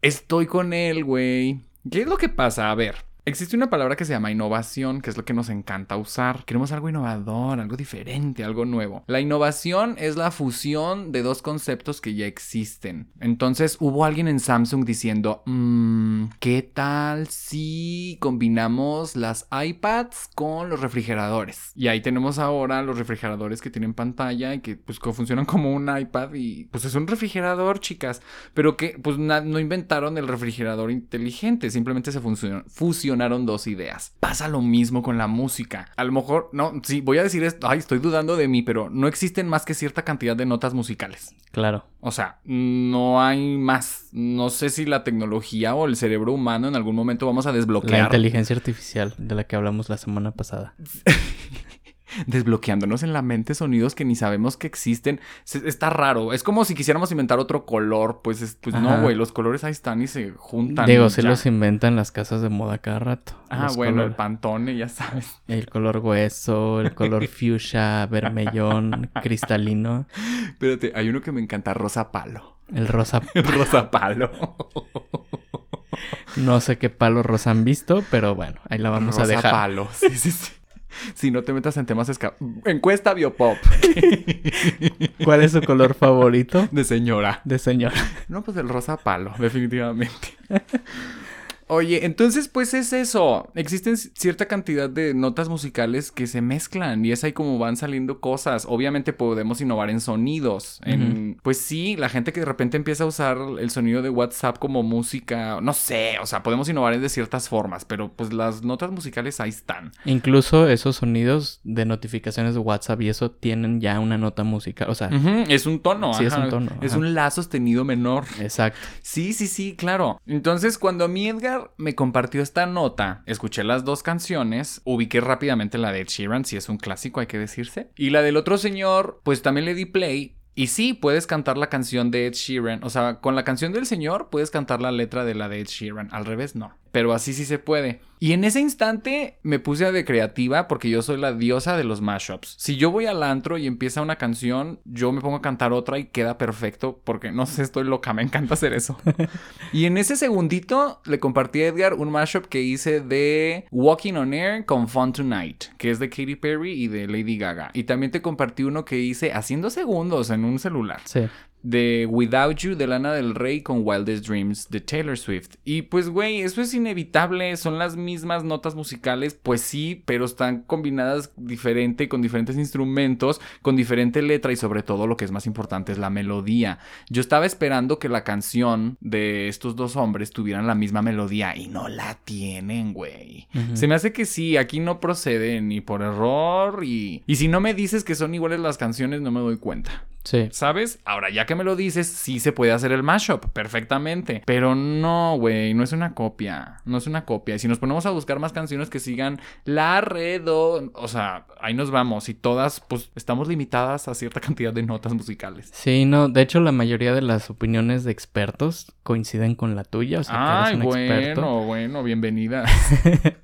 Estoy con él, güey. ¿Qué es lo que pasa? A ver, Existe una palabra que se llama innovación, que es lo que nos encanta usar. Queremos algo innovador, algo diferente, algo nuevo. La innovación es la fusión de dos conceptos que ya existen. Entonces hubo alguien en Samsung diciendo, mmm, ¿qué tal si combinamos las iPads con los refrigeradores? Y ahí tenemos ahora los refrigeradores que tienen pantalla y que pues funcionan como un iPad y pues es un refrigerador, chicas, pero que pues no inventaron el refrigerador inteligente, simplemente se fusionaron dos ideas. Pasa lo mismo con la música. A lo mejor, no, sí, voy a decir esto, ay, estoy dudando de mí, pero no existen más que cierta cantidad de notas musicales. Claro. O sea, no hay más. No sé si la tecnología o el cerebro humano en algún momento vamos a desbloquear. La inteligencia artificial de la que hablamos la semana pasada. desbloqueándonos en la mente sonidos que ni sabemos que existen. está raro. Es como si quisiéramos inventar otro color. Pues, pues no, güey. Los colores ahí están y se juntan. Digo, se los inventan las casas de moda cada rato. Ah, bueno, el pantone, ya sabes. El color hueso, el color fuchsia, vermellón, cristalino. Espérate, hay uno que me encanta, rosa palo. El rosa El rosa palo. No sé qué palo rosa han visto, pero bueno, ahí la vamos a dejar. palo, sí, sí, sí. Si no te metas en temas esca... Encuesta Biopop. ¿Cuál es su color favorito? De señora. De señora. No, pues el rosa palo, definitivamente. Oye, entonces pues es eso. Existen cierta cantidad de notas musicales que se mezclan y es ahí como van saliendo cosas. Obviamente podemos innovar en sonidos. En, Pues sí, la gente que de repente empieza a usar el sonido de WhatsApp como música, no sé, o sea, podemos innovar de ciertas formas, pero pues las notas musicales ahí están. Incluso esos sonidos de notificaciones de WhatsApp y eso tienen ya una nota musical, o sea... Es un tono. Sí, es un tono. Es un la sostenido menor. Exacto. Sí, sí, sí, claro. Entonces cuando a mí Edgar me compartió esta nota, escuché las dos canciones, ubiqué rápidamente la de Ed Sheeran, si es un clásico hay que decirse, y la del otro señor, pues también le di play y sí, puedes cantar la canción de Ed Sheeran. O sea, con la canción del señor puedes cantar la letra de la de Ed Sheeran. Al revés, no pero así sí se puede. Y en ese instante me puse a de creativa porque yo soy la diosa de los mashups. Si yo voy al antro y empieza una canción, yo me pongo a cantar otra y queda perfecto porque no sé, estoy loca, me encanta hacer eso. y en ese segundito le compartí a Edgar un mashup que hice de Walking on Air con Fun Tonight, que es de Katy Perry y de Lady Gaga. Y también te compartí uno que hice haciendo segundos en un celular. Sí de Without You de Lana del Rey con Wildest Dreams de Taylor Swift. Y pues, güey, eso es inevitable, son las mismas notas musicales, pues sí, pero están combinadas diferente, con diferentes instrumentos, con diferente letra y sobre todo lo que es más importante es la melodía. Yo estaba esperando que la canción de estos dos hombres tuvieran la misma melodía y no la tienen, güey. Se me hace que sí, aquí no procede ni por error y... Y si no me dices que son iguales las canciones, no me doy cuenta. Sí. ¿Sabes? Ahora, ya que me lo dices, sí se puede hacer el mashup perfectamente. Pero no, güey, no es una copia. No es una copia. Y si nos ponemos a buscar más canciones que sigan la redo, o sea, ahí nos vamos. Y todas, pues, estamos limitadas a cierta cantidad de notas musicales. Sí, no. De hecho, la mayoría de las opiniones de expertos coinciden con la tuya. O sea, Ay, bueno, bueno, bienvenida.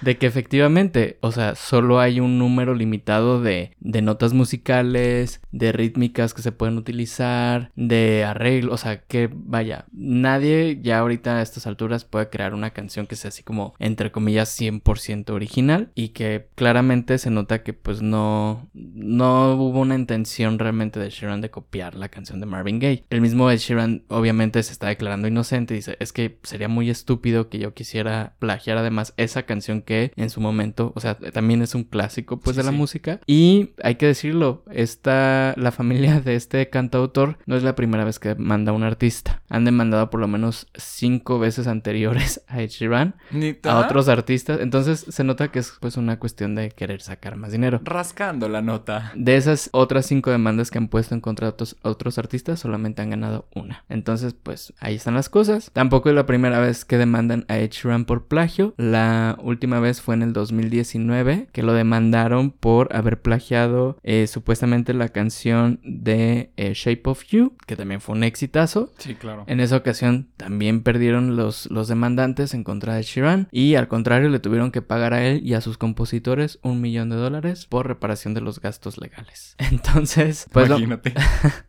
de que efectivamente, o sea, solo hay un número limitado de, de notas musicales, de rítmicas que se pueden utilizar, de arreglo, o sea, que vaya, nadie ya ahorita a estas alturas puede crear una canción que sea así como, entre comillas, 100% original y que claramente se nota que pues no, no hubo una intención realmente de Sheeran de copiar la canción de Marvin Gaye. El mismo Ed Sheeran obviamente se está declarando inocente y dice, es que sería muy estúpido que yo quisiera plagiar además esa canción que en su momento, o sea, también es un clásico pues de la música. Y hay que decirlo, esta, la familia de este cantautor no es la primera vez que manda un artista. Han demandado por lo menos cinco veces anteriores a Ed Sheeran, a otros artistas. Entonces se nota que es pues una cuestión de querer sacar más dinero. Rascando la nota. De esas otras cinco demandas que han puesto en contra de otros, otros artistas, solamente han ganado una. Entonces, pues ahí están las cosas. Tampoco es la primera vez que demandan a Ed Sheeran por plagio. La última vez fue en el 2019 que lo demandaron por haber plagiado eh, supuestamente la canción de eh, Shape of You, que también fue un exitazo. Sí, claro. En esa ocasión también perdieron los, los demandantes en contra de Sheeran y al contrario le tuvieron que pagar a él y a sus compositores un millón de dólares por reparación de los gastos legales. Entonces, pues... Imagínate.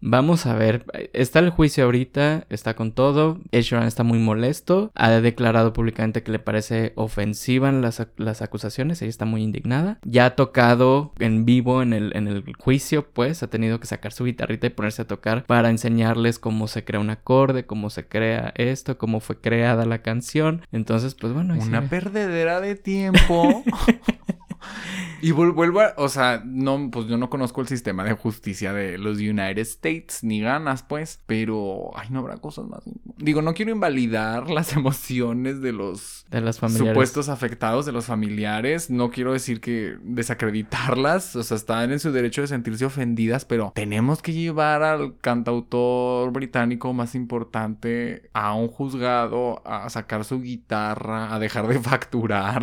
Vamos a ver, está el juicio ahorita, está con todo. Ed Sheeran está muy molesto. Ha declarado públicamente que le parece ofensiva las, las acusaciones. Ella está muy indignada. Ya ha tocado en vivo en el, en el juicio, pues ha tenido que sacar su guitarrita y ponerse a tocar para enseñarles cómo se crea un acorde, cómo se crea esto, cómo fue creada la canción. Entonces, pues bueno. Una perdedera de tiempo. Y vuelvo a, o sea, no, pues yo no conozco el sistema de justicia de los United States, ni ganas, pues, pero, ay, no habrá cosas más. Digo, no quiero invalidar las emociones de los de los supuestos afectados, de los familiares. No quiero decir que desacreditarlas, o sea, están en su derecho de sentirse ofendidas, pero tenemos que llevar al cantautor británico más importante a un juzgado a sacar su guitarra, a dejar de facturar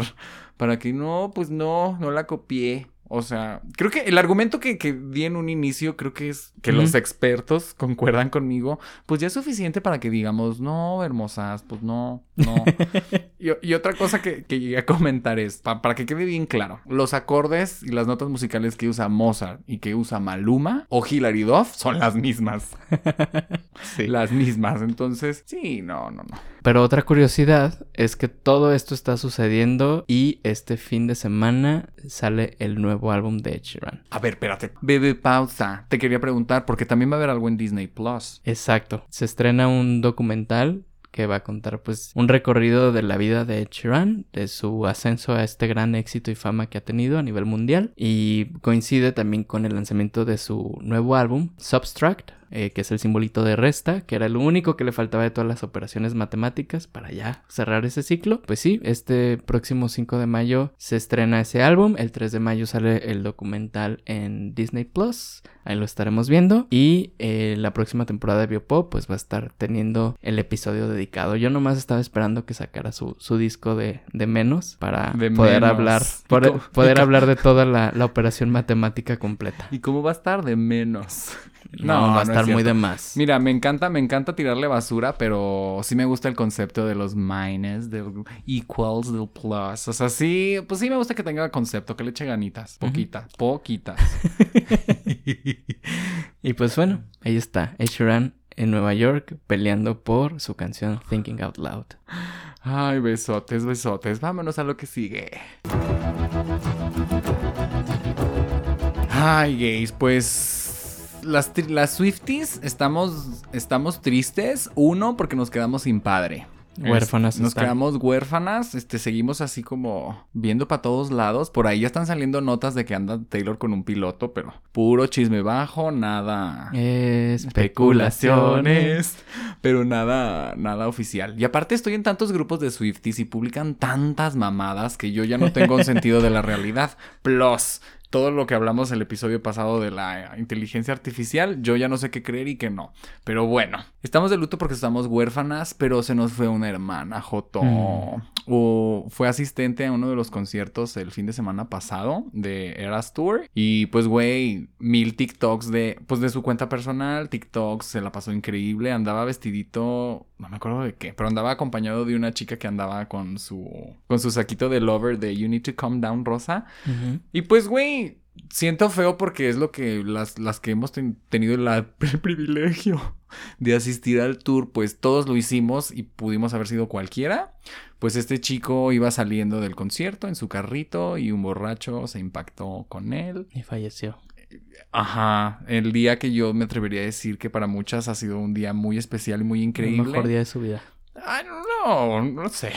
para que no, pues no, no la copié. O sea, creo que el argumento que, que, di en un inicio, creo que es que los expertos concuerdan conmigo, pues ya es suficiente para que digamos, no, hermosas, pues no, no. y, otra cosa que, que, llegué a comentar es, para que quede bien claro, los acordes y las notas musicales que usa Mozart y que usa Maluma o Hilary Duff son las mismas. sí. Las mismas. Entonces, sí, no, no, no. Pero otra curiosidad es que todo esto está sucediendo y este fin de semana sale el nuevo álbum de Ed Sheeran. A ver, espérate. Bebe pausa. Te quería preguntar porque también va a haber algo en Disney Plus. Exacto. Se estrena un documental que va a contar pues un recorrido de la vida de Ed Sheeran, de su ascenso a este gran éxito y fama que ha tenido a nivel mundial y coincide también con el lanzamiento de su nuevo álbum Substract eh, que es el simbolito de resta, que era lo único que le faltaba de todas las operaciones matemáticas para ya cerrar ese ciclo. Pues sí, este próximo 5 de mayo se estrena ese álbum, el 3 de mayo sale el documental en Disney Plus, ahí lo estaremos viendo y eh, la próxima temporada de Biopop pues va a estar teniendo el episodio dedicado. Yo nomás estaba esperando que sacara su, su disco de, de menos para poder hablar poder, hablar de toda la, la operación matemática completa. ¿Y cómo va a estar de menos? No, va a estar muy de más. Mira, me encanta, me encanta tirarle basura, pero sí me gusta el concepto de los minus, del equals, del plus. O sea, sí, pues sí me gusta que tenga el concepto, que le eche ganitas. Poquitas, poquitas. y pues bueno, ahí está. Ed Sheeran en Nueva York peleando por su canción Thinking Out Loud. Ay, besotes, besotes. Vámonos a lo que sigue. Ay, gays, pues las, las Swifties estamos, estamos tristes. Uno, porque nos quedamos sin padre. Huérfanas. nos quedamos huérfanas, este, seguimos así como viendo para todos lados. Por ahí ya están saliendo notas de que anda Taylor con un piloto, pero puro chisme bajo, nada. Especulaciones. Pero nada, nada oficial. Y aparte estoy en tantos grupos de Swifties y publican tantas mamadas que yo ya no tengo un sentido de la realidad. Plus, todo lo que hablamos el episodio pasado de la inteligencia artificial, yo ya no sé qué creer y qué no. Pero bueno, estamos de luto porque estamos huérfanas, pero se nos fue una hermana, Joto. Mm. O fue asistente a uno de los conciertos el fin de semana pasado de Eras Tour. Y pues, güey, mil TikToks de, pues de su cuenta personal, TikToks, se la pasó increíble. Andaba vestidito, no me acuerdo de qué, pero andaba acompañado de una chica que andaba con su, con su saquito de lover de You Need to Calm Down Rosa. Y pues, güey, siento feo porque es lo que las, las que hemos tenido el privilegio de asistir al tour, pues todos lo hicimos y pudimos haber sido cualquiera. Pues este chico iba saliendo del concierto en su carrito y un borracho se impactó con él. Y falleció. Ajá, el día que yo me atrevería a decir que para muchas ha sido un día muy especial y muy increíble. El mejor día de su vida. Ay, no, no sé.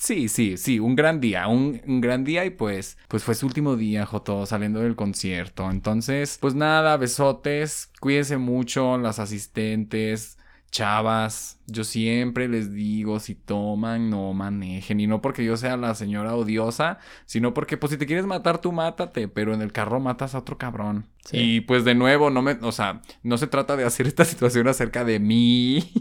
Sí, sí, sí, un gran día, un, gran día y pues, pues fue su último día, Joto, saliendo del concierto. Entonces, pues nada, besotes, cuídense mucho, las asistentes, chavas, yo siempre les digo, si toman, no manejen. Y no porque yo sea la señora odiosa, sino porque, pues, si te quieres matar, tú mátate, pero en el carro matas a otro cabrón. Y pues, de nuevo, no me, o sea, no se trata de hacer esta situación acerca de mí.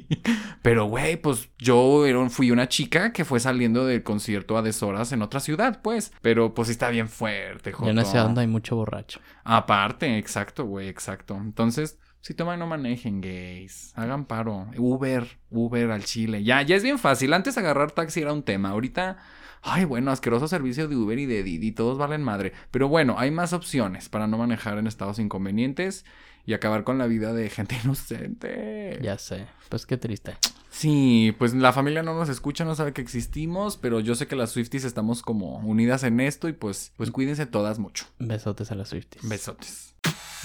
pero, güey, pues, yo fui una chica que fue saliendo del concierto a deshoras en otra ciudad, pues. Pero, pues, está bien fuerte, joder. No sé dónde hay mucho borracho. Aparte, exacto, güey, exacto. Entonces, si toman, no manejen, gays. Hagan paro. Uber, Uber al Chile. Ya, ya es bien fácil. Antes agarrar taxi era un tema. Ahorita, Ay, bueno, asqueroso servicio de Uber y de Didi, todos valen madre. Pero bueno, hay más opciones para no manejar en estados inconvenientes y acabar con la vida de gente inocente. Ya sé. Pues qué triste. Sí, pues la familia no nos escucha, no sabe que existimos, pero yo sé que las Swifties estamos como unidas en esto y pues, pues cuídense todas mucho. Besotes a las Swifties. Besotes.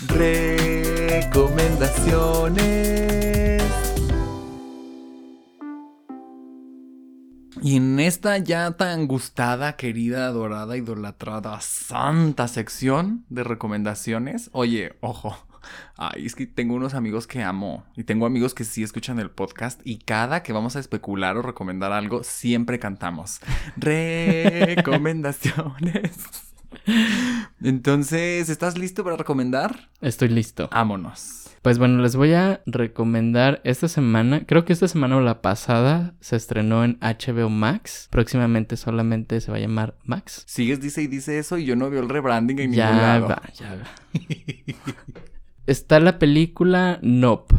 Recomendaciones. Y en esta ya tan gustada, querida, adorada, idolatrada, santa sección de recomendaciones, oye, ojo, ay, es que tengo unos amigos que amo y tengo amigos que sí escuchan el podcast y cada que vamos a especular o recomendar algo, siempre cantamos recomendaciones. Entonces, ¿estás listo para recomendar? Estoy listo. Vámonos. Pues bueno, les voy a recomendar esta semana, creo que esta semana o la pasada se estrenó en HBO Max. Próximamente solamente se va a llamar Max. Sigues, dice y dice eso y yo no veo el rebranding en Ya ningún lado. va, ya va. Está la película Nope.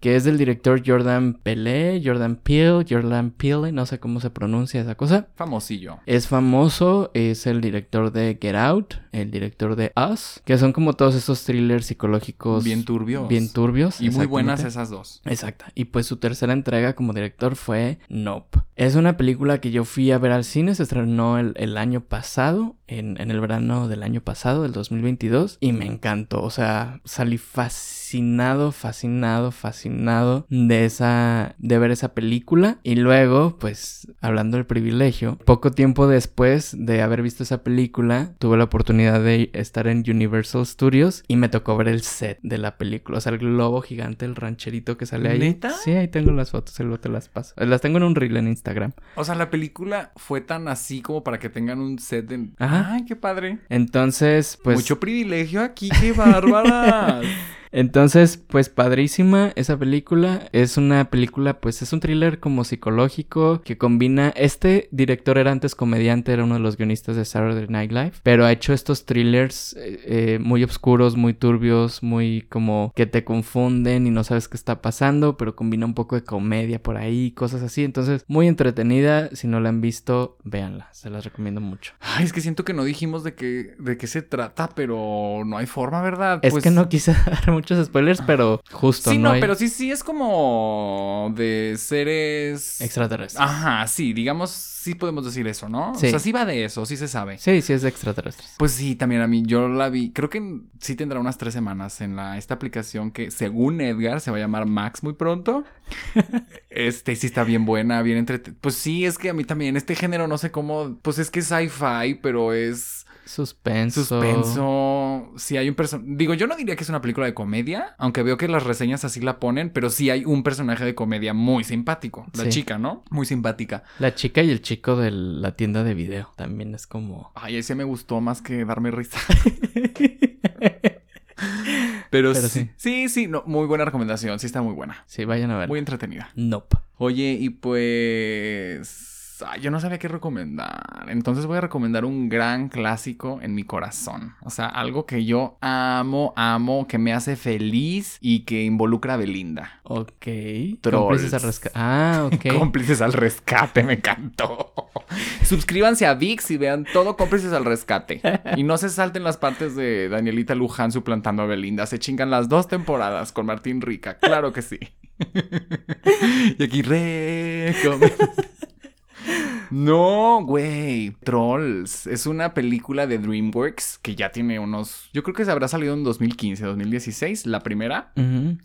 Que es del director Jordan Peele, Jordan Peele, Jordan Peele, no sé cómo se pronuncia esa cosa. Famosillo. Es famoso, es el director de Get Out, el director de Us, que son como todos esos thrillers psicológicos Bien turbios. bien turbios. Y muy buenas esas dos. Exacto. Y pues su tercera entrega como director fue Nope. Es una película que yo fui a ver al cine, se estrenó el, el año pasado, en, en el verano del año pasado, del 2022, y me encantó. O sea, salí fascinado, fascinado, fascinado de esa, de ver esa película. Y luego, pues, hablando del privilegio, poco tiempo después de haber visto esa película, tuve la oportunidad de estar en Universal Studios y me tocó ver el set de la película. O sea, el globo gigante, el rancherito que sale ahí. ¿Neta? Sí, ahí tengo las fotos, luego te las paso. Las tengo en un reel en Instagram. O sea, la película fue tan así como para que tengan un set de... Ajá. Ay, qué padre. Entonces, pues... Mucho privilegio aquí, qué bárbara. Entonces, pues padrísima esa película. Es una película, pues es un thriller como psicológico que combina... Este director era antes comediante, era uno de los guionistas de Saturday Night Live, pero ha hecho estos thrillers eh, eh, muy oscuros, muy turbios, muy como que te confunden y no sabes qué está pasando, pero combina un poco de comedia por ahí, cosas así. Entonces, muy entretenida. Si no la han visto, véanla. Se las recomiendo mucho. Ay, es que siento que no dijimos de qué, de qué se trata, pero no hay forma, ¿verdad? Es Pues- que no quise dar muchos spoilers, pero justo Sí, no, no, hay pero sí, sí es como de seres... extraterrestres. Ajá, sí, digamos, sí podemos decir eso, ¿no? Sí. O sea, sí va de eso, sí se sabe. Sí, sí es de extraterrestres. Pues sí, también a mí, yo la vi, creo que sí tendrá unas tres semanas en la, esta aplicación que según Edgar se va a llamar Max muy pronto. Este sí está bien buena, bien entretenida. Pues sí, es que a mí también este género no sé cómo, pues es que es sci-fi, pero es Suspenso. suspenso. Sí hay un personaje, digo, yo no diría que es una película de comedia, aunque veo que las reseñas así la ponen, pero sí hay un personaje de comedia muy simpático, la Sí. chica, ¿no? Muy simpática. La chica y el chico de la tienda de video también es como. Ay, ese me gustó más que darme risa. Pero, Pero sí, sí. sí, sí, no, muy buena recomendación, sí está muy buena, Sí, vayan a ver. muy entretenida. Nope. Oye, y pues, ay, yo no sabía qué recomendar, entonces voy a recomendar un gran clásico en mi corazón, o sea, algo que yo amo, amo, que me hace feliz y que involucra a Belinda. Ok. Trolls. Cómplices al rescate. Ah, ok. Cómplices al rescate, me encantó. Suscríbanse a VIX y vean todo Cómplices al rescate. Y no se salten las partes de Danielita Luján suplantando a Belinda. Se chingan las dos temporadas con Martín Rica. Claro que sí. y aquí recome- No, güey. Trolls. Es una película de DreamWorks que ya tiene unos. Yo creo que se habrá salido en 2015, 2016, la primera.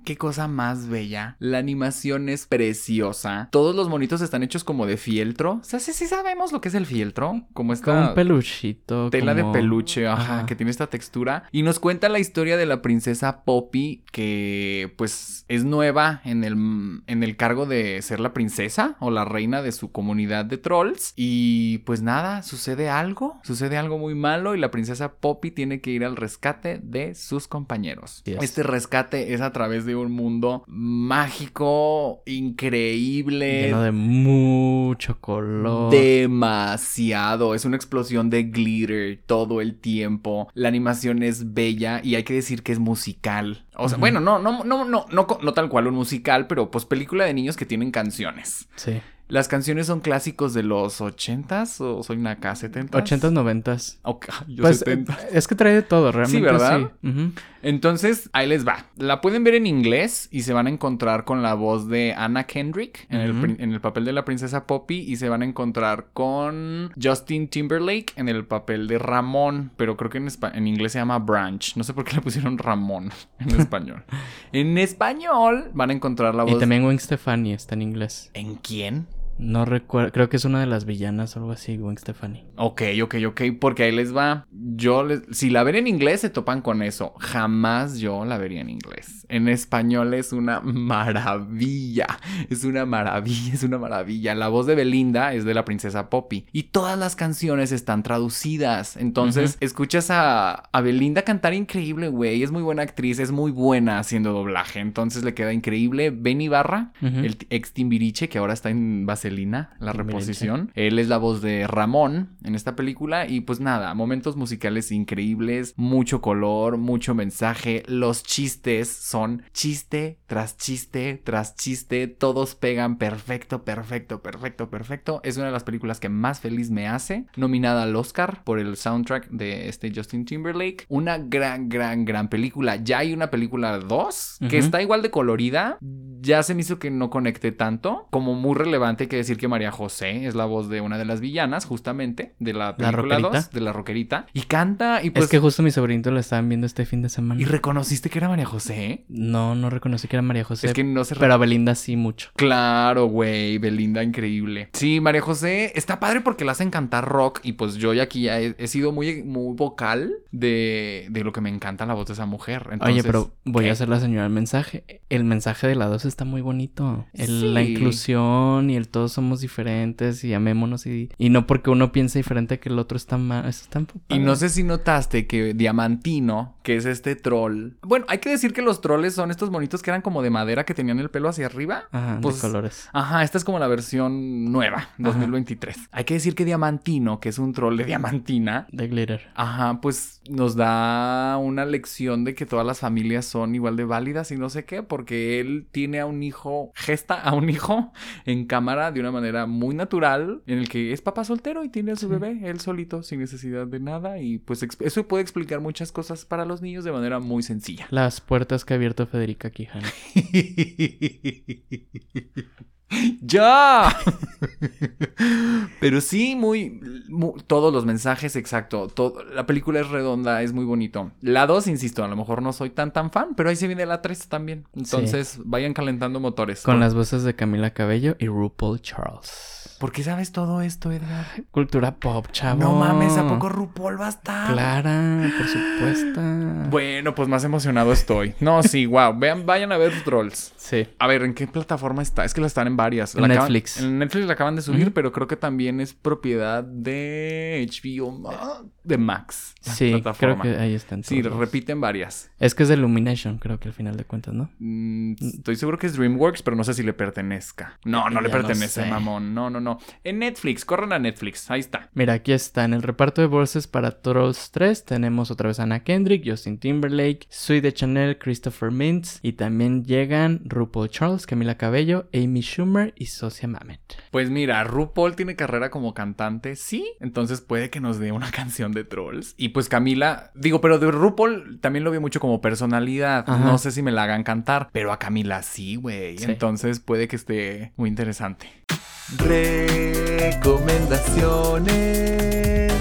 Qué cosa más bella. La animación es preciosa. Todos los monitos están hechos como de fieltro. O sea, sí, sí sabemos lo que es el fieltro. Como esta Con un peluchito. tela como- de peluche, ajá, Ajá. que tiene esta textura. Y nos cuenta la historia de la princesa Poppy, que pues es nueva en el, en el cargo de ser la princesa o la reina de su comunidad de trolls. Y pues nada, sucede algo, sucede algo muy malo y la princesa Poppy tiene que ir al rescate de sus compañeros. Yes. Este rescate es a través de un mundo mágico, increíble, Lleno de mucho color. Demasiado. Es una explosión de glitter todo el tiempo. La animación es bella y hay que decir que es musical. O sea, bueno, no, no, no, no, no, no tal cual un musical, pero pues película de niños que tienen canciones. Sí. Las canciones son clásicos de los 80s o soy una K, 70s. 80s, 90s. Ok, yo Pues 70. eh, es que trae de todo, realmente. ¿verdad? sí. Ujú. Entonces, ahí les va. La pueden ver en inglés y se van a encontrar con la voz de Anna Kendrick en, el, en el papel de la princesa Poppy y se van a encontrar con Justin Timberlake en el papel de Ramón, pero creo que en, en inglés se llama Branch. No sé por qué le pusieron Ramón en español. en español van a encontrar la voz... Y también Gwen Stefani está en inglés. ¿En quién? No recuerdo, creo que es una de las villanas o algo así, Gwen Stefani. Ok, ok, ok, porque ahí les va. Yo, les, si la ven en inglés, se topan con eso. Jamás yo la vería en inglés. En español es una maravilla. Es una maravilla, es una maravilla. La voz de Belinda es de la princesa Poppy. Y todas las canciones están traducidas. Entonces, escuchas a, a Belinda cantar increíble, güey. Es muy buena actriz, es muy buena haciendo doblaje. Entonces le queda increíble. Ben Ibarra, Ujú. el t- ex Timbiriche, que ahora está en Vaselina, la reposición. Él es la voz de Ramón en esta película y pues nada, momentos musicales increíbles, mucho color, mucho mensaje, los chistes son chiste tras chiste tras chiste, todos pegan perfecto, perfecto, perfecto, perfecto. Es una de las películas que más feliz me hace, nominada al Oscar por el soundtrack de este Justin Timberlake. Una gran, gran, gran película. Ya hay una película 2 que está igual de colorida. Ya se me hizo que no conecté tanto. Como muy relevante que decir que María José es la voz de una de las villanas, justamente, de la película rockerita. 2, de la rockerita. Y canta y pues... es que justo mi sobrinito lo estaban viendo este fin de semana. ¿Y reconociste que era María José? No, no reconocí que era María José. es que no se... Pero a Belinda sí mucho. Claro, güey, Belinda, increíble. Sí, María José está padre porque la hacen cantar rock y pues yo ya aquí ya he, he sido muy, muy vocal de, de lo que me encanta la voz de esa mujer. Entonces, Oye, pero voy ¿qué? a hacer la señora del mensaje. El mensaje de la 2 está muy bonito. El- La inclusión y el todos somos diferentes y amémonos y, y no porque uno piense diferente que el otro está mal. Eso está Y no sé si notaste que Diamantino, que es este troll. Bueno, hay que decir que los troles son estos monitos que eran como de madera que tenían el pelo hacia arriba. Ajá, Pues, de colores. Ajá, esta es como la versión nueva, 2023. Hay que decir que Diamantino, que es un troll de diamantina, De glitter. Ajá, pues nos da una lección de que todas las familias son igual de válidas y no sé qué, porque él tiene a un hijo, gesta a un hijo en cámara de una manera muy natural, en el que es papá soltero y tiene a su bebé, él solito, sin necesidad de nada, y pues eso puede explicar muchas cosas para los niños de manera muy sencilla. Las puertas que ha abierto Federica Quijano. ¡Ya! Pero sí, muy, mu- Todos los mensajes, exacto. todo- la película es redonda, es muy bonito. La 2, insisto, a lo mejor no soy tan tan fan, pero ahí se viene la 3 también. Entonces, vayan calentando motores. Con ¿Por- las voces de Camila Cabello y RuPaul Charles. ¿Por qué sabes todo esto, Edgar? Cultura pop, chavo. No mames, ¿a poco RuPaul va a estar? Clara, por supuesto. Bueno, pues más emocionado estoy. No, sí, wow. Vean, vayan a ver Trolls. Sí. A ver, ¿en qué plataforma está? Es que la están en varias. En La acaban- Netflix. en Netflix la acaban de subir, pero creo que también es propiedad de HBO, Ma- de Max. Sí, creo que ahí están. Sí, repiten varias. Es que es de Illumination, creo que al final de cuentas, ¿no? Mm, estoy seguro que es DreamWorks, pero no sé si le pertenezca. No, no le no pertenece, sé. mamón. No, no, no. En Netflix, corran a Netflix. Ahí está. Mira, aquí está. En el reparto de voces para Trolls 3 tenemos otra vez a Anna Kendrick, Justin Timberlake, Sui de Chanel, Christopher Mintz y también llegan RuPaul Charles, Camila Cabello, Amy Schumer y Socia Mamet. Pues mira, RuPaul tiene carrera como cantante, sí. Entonces puede que nos dé una canción de Trolls. Y pues Camila, digo, pero de RuPaul también lo veo mucho como personalidad. Ajá. No sé si me la hagan cantar, pero a Camila sí, güey. Sí. Entonces puede que esté muy interesante. Recomendaciones.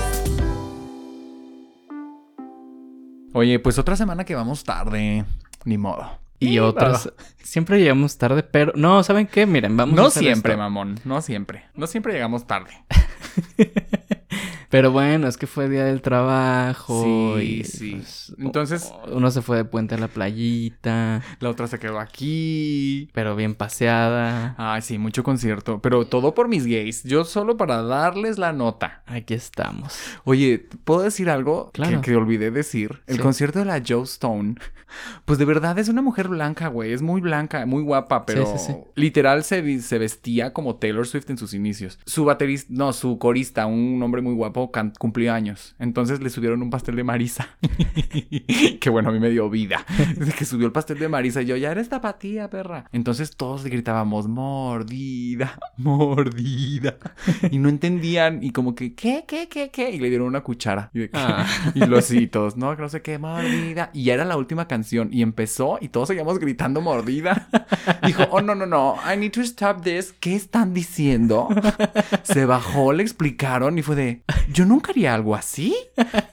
Oye, pues otra semana que vamos tarde. Ni modo. Y otras. Siempre llegamos tarde, pero. No, ¿saben qué? Miren, vamos a No hacer siempre, esto. mamón. No siempre. No siempre llegamos tarde. Pero bueno, es que fue día del trabajo. Sí, y, sí. pues, Entonces- Uno se fue de puente a la playita, La otra se quedó aquí. pero bien paseada. Ay, sí, mucho concierto. Pero todo por mis gays. Yo solo para darles la nota. Aquí estamos. Oye, ¿puedo decir algo Claro. que, que olvidé decir? El Sí. concierto de la Joe Stone. Pues de verdad es una mujer blanca, güey. Es muy blanca, muy guapa, pero sí, sí. literal se, se vestía como Taylor Swift en sus inicios. Su baterista, no, su corista, un hombre muy guapo, cumplió años. Entonces le subieron un pastel de Marisa. que bueno, a mí me dio vida. Desde que subió el pastel de Marisa, yo ya eres tapatía, perra. Entonces todos le gritábamos, mordida, mordida. Y no entendían. Y como que, ¿qué, qué, qué, qué? Y le dieron una cuchara. Y, Ah. y los hitos, ¿no? Que no sé qué, mordida. Y ya era la última canción. Y empezó y todos seguíamos gritando mordida. Dijo, oh, no, no, no. I need to stop this. ¿Qué están diciendo? Se bajó, le explicaron y fue de, yo nunca haría algo así.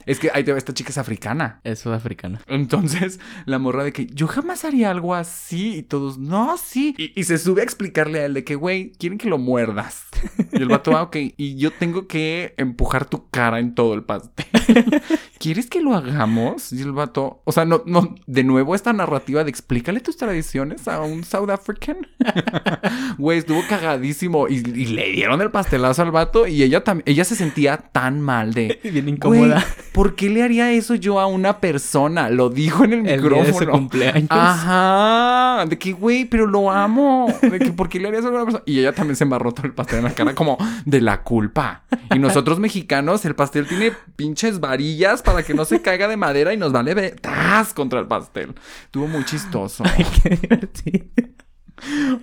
Es que ahí te esta chica es africana. Es sudafricana. Entonces, la morra de que yo jamás haría algo así. Y todos, no, sí. Y, y se sube a explicarle a él de que, güey, quieren que lo muerdas. Y el vato, ah, ok. Y yo tengo que empujar tu cara en todo el pastel. ¿Quieres que lo hagamos? Y el vato, o sea, no, no, de nuevo esta narrativa de explícale tus tradiciones a un South African. Güey, estuvo cagadísimo. Y, y le dieron el pastelazo al vato. Y ella también, ella se sentía tan mal de. Bien incómoda. ¿por qué le haría eso yo a una persona? Lo dijo en el, El día de micrófono. su cumpleaños. Ajá. De que, güey, pero lo amo. De que, ¿por qué le haría eso a una persona? Y ella también se embarró todo el pastel en la cara como de la culpa. Y nosotros mexicanos, el pastel tiene pinches varillas para que no se caiga de madera y nos vale ver ¡tas! contra el pastel. Estuvo muy chistoso. Qué divertido.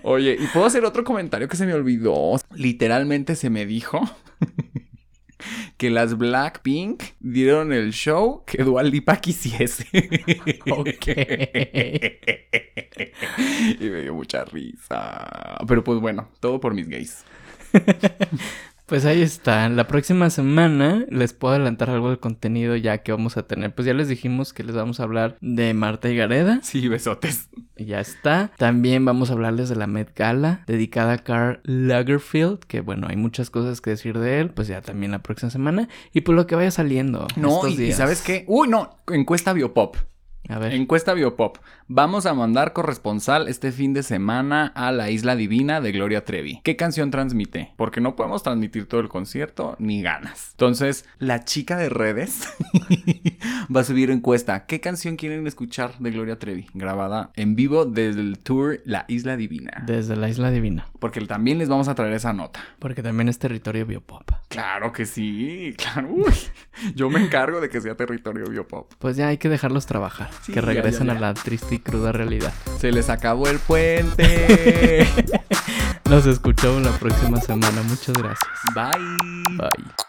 Oye, ¿y puedo hacer otro comentario que se me olvidó? Literalmente se me dijo que las Blackpink dieron el show que Dua Lipa quisiese. Ok. y me dio mucha risa. Pero pues bueno, todo por mis gays. Pues ahí está. La próxima semana les puedo adelantar algo del contenido ya que vamos a tener. Pues ya les dijimos que les vamos a hablar de Marta y Gareda. Sí, besotes. Y Ya está. También vamos a hablarles de la Met Gala dedicada a Karl Lagerfeld. Que bueno, hay muchas cosas que decir de él. Pues ya también la próxima semana. Y pues lo que vaya saliendo. No, estos y, y días. ¿sabes qué? Uy, no, encuesta Biopop. A ver. Encuesta Biopop. Vamos a mandar corresponsal este fin de semana a la Isla Divina de Gloria Trevi. ¿Qué canción transmite? Porque no podemos transmitir todo el concierto ni ganas. Entonces, la chica de redes va a subir encuesta. ¿Qué canción quieren escuchar de Gloria Trevi? Grabada en vivo desde el tour La Isla Divina. Desde la Isla Divina. Porque también les vamos a traer esa nota. Porque también es territorio biopop. Claro que sí, claro. Uy, yo me encargo de que sea territorio Biopop. Pues ya hay que dejarlos trabajar. Sí, que ya, regresen ya, a la triste y cruda realidad. Se les acabó el puente. Nos escuchamos la próxima semana. Muchas gracias. Bye. Bye.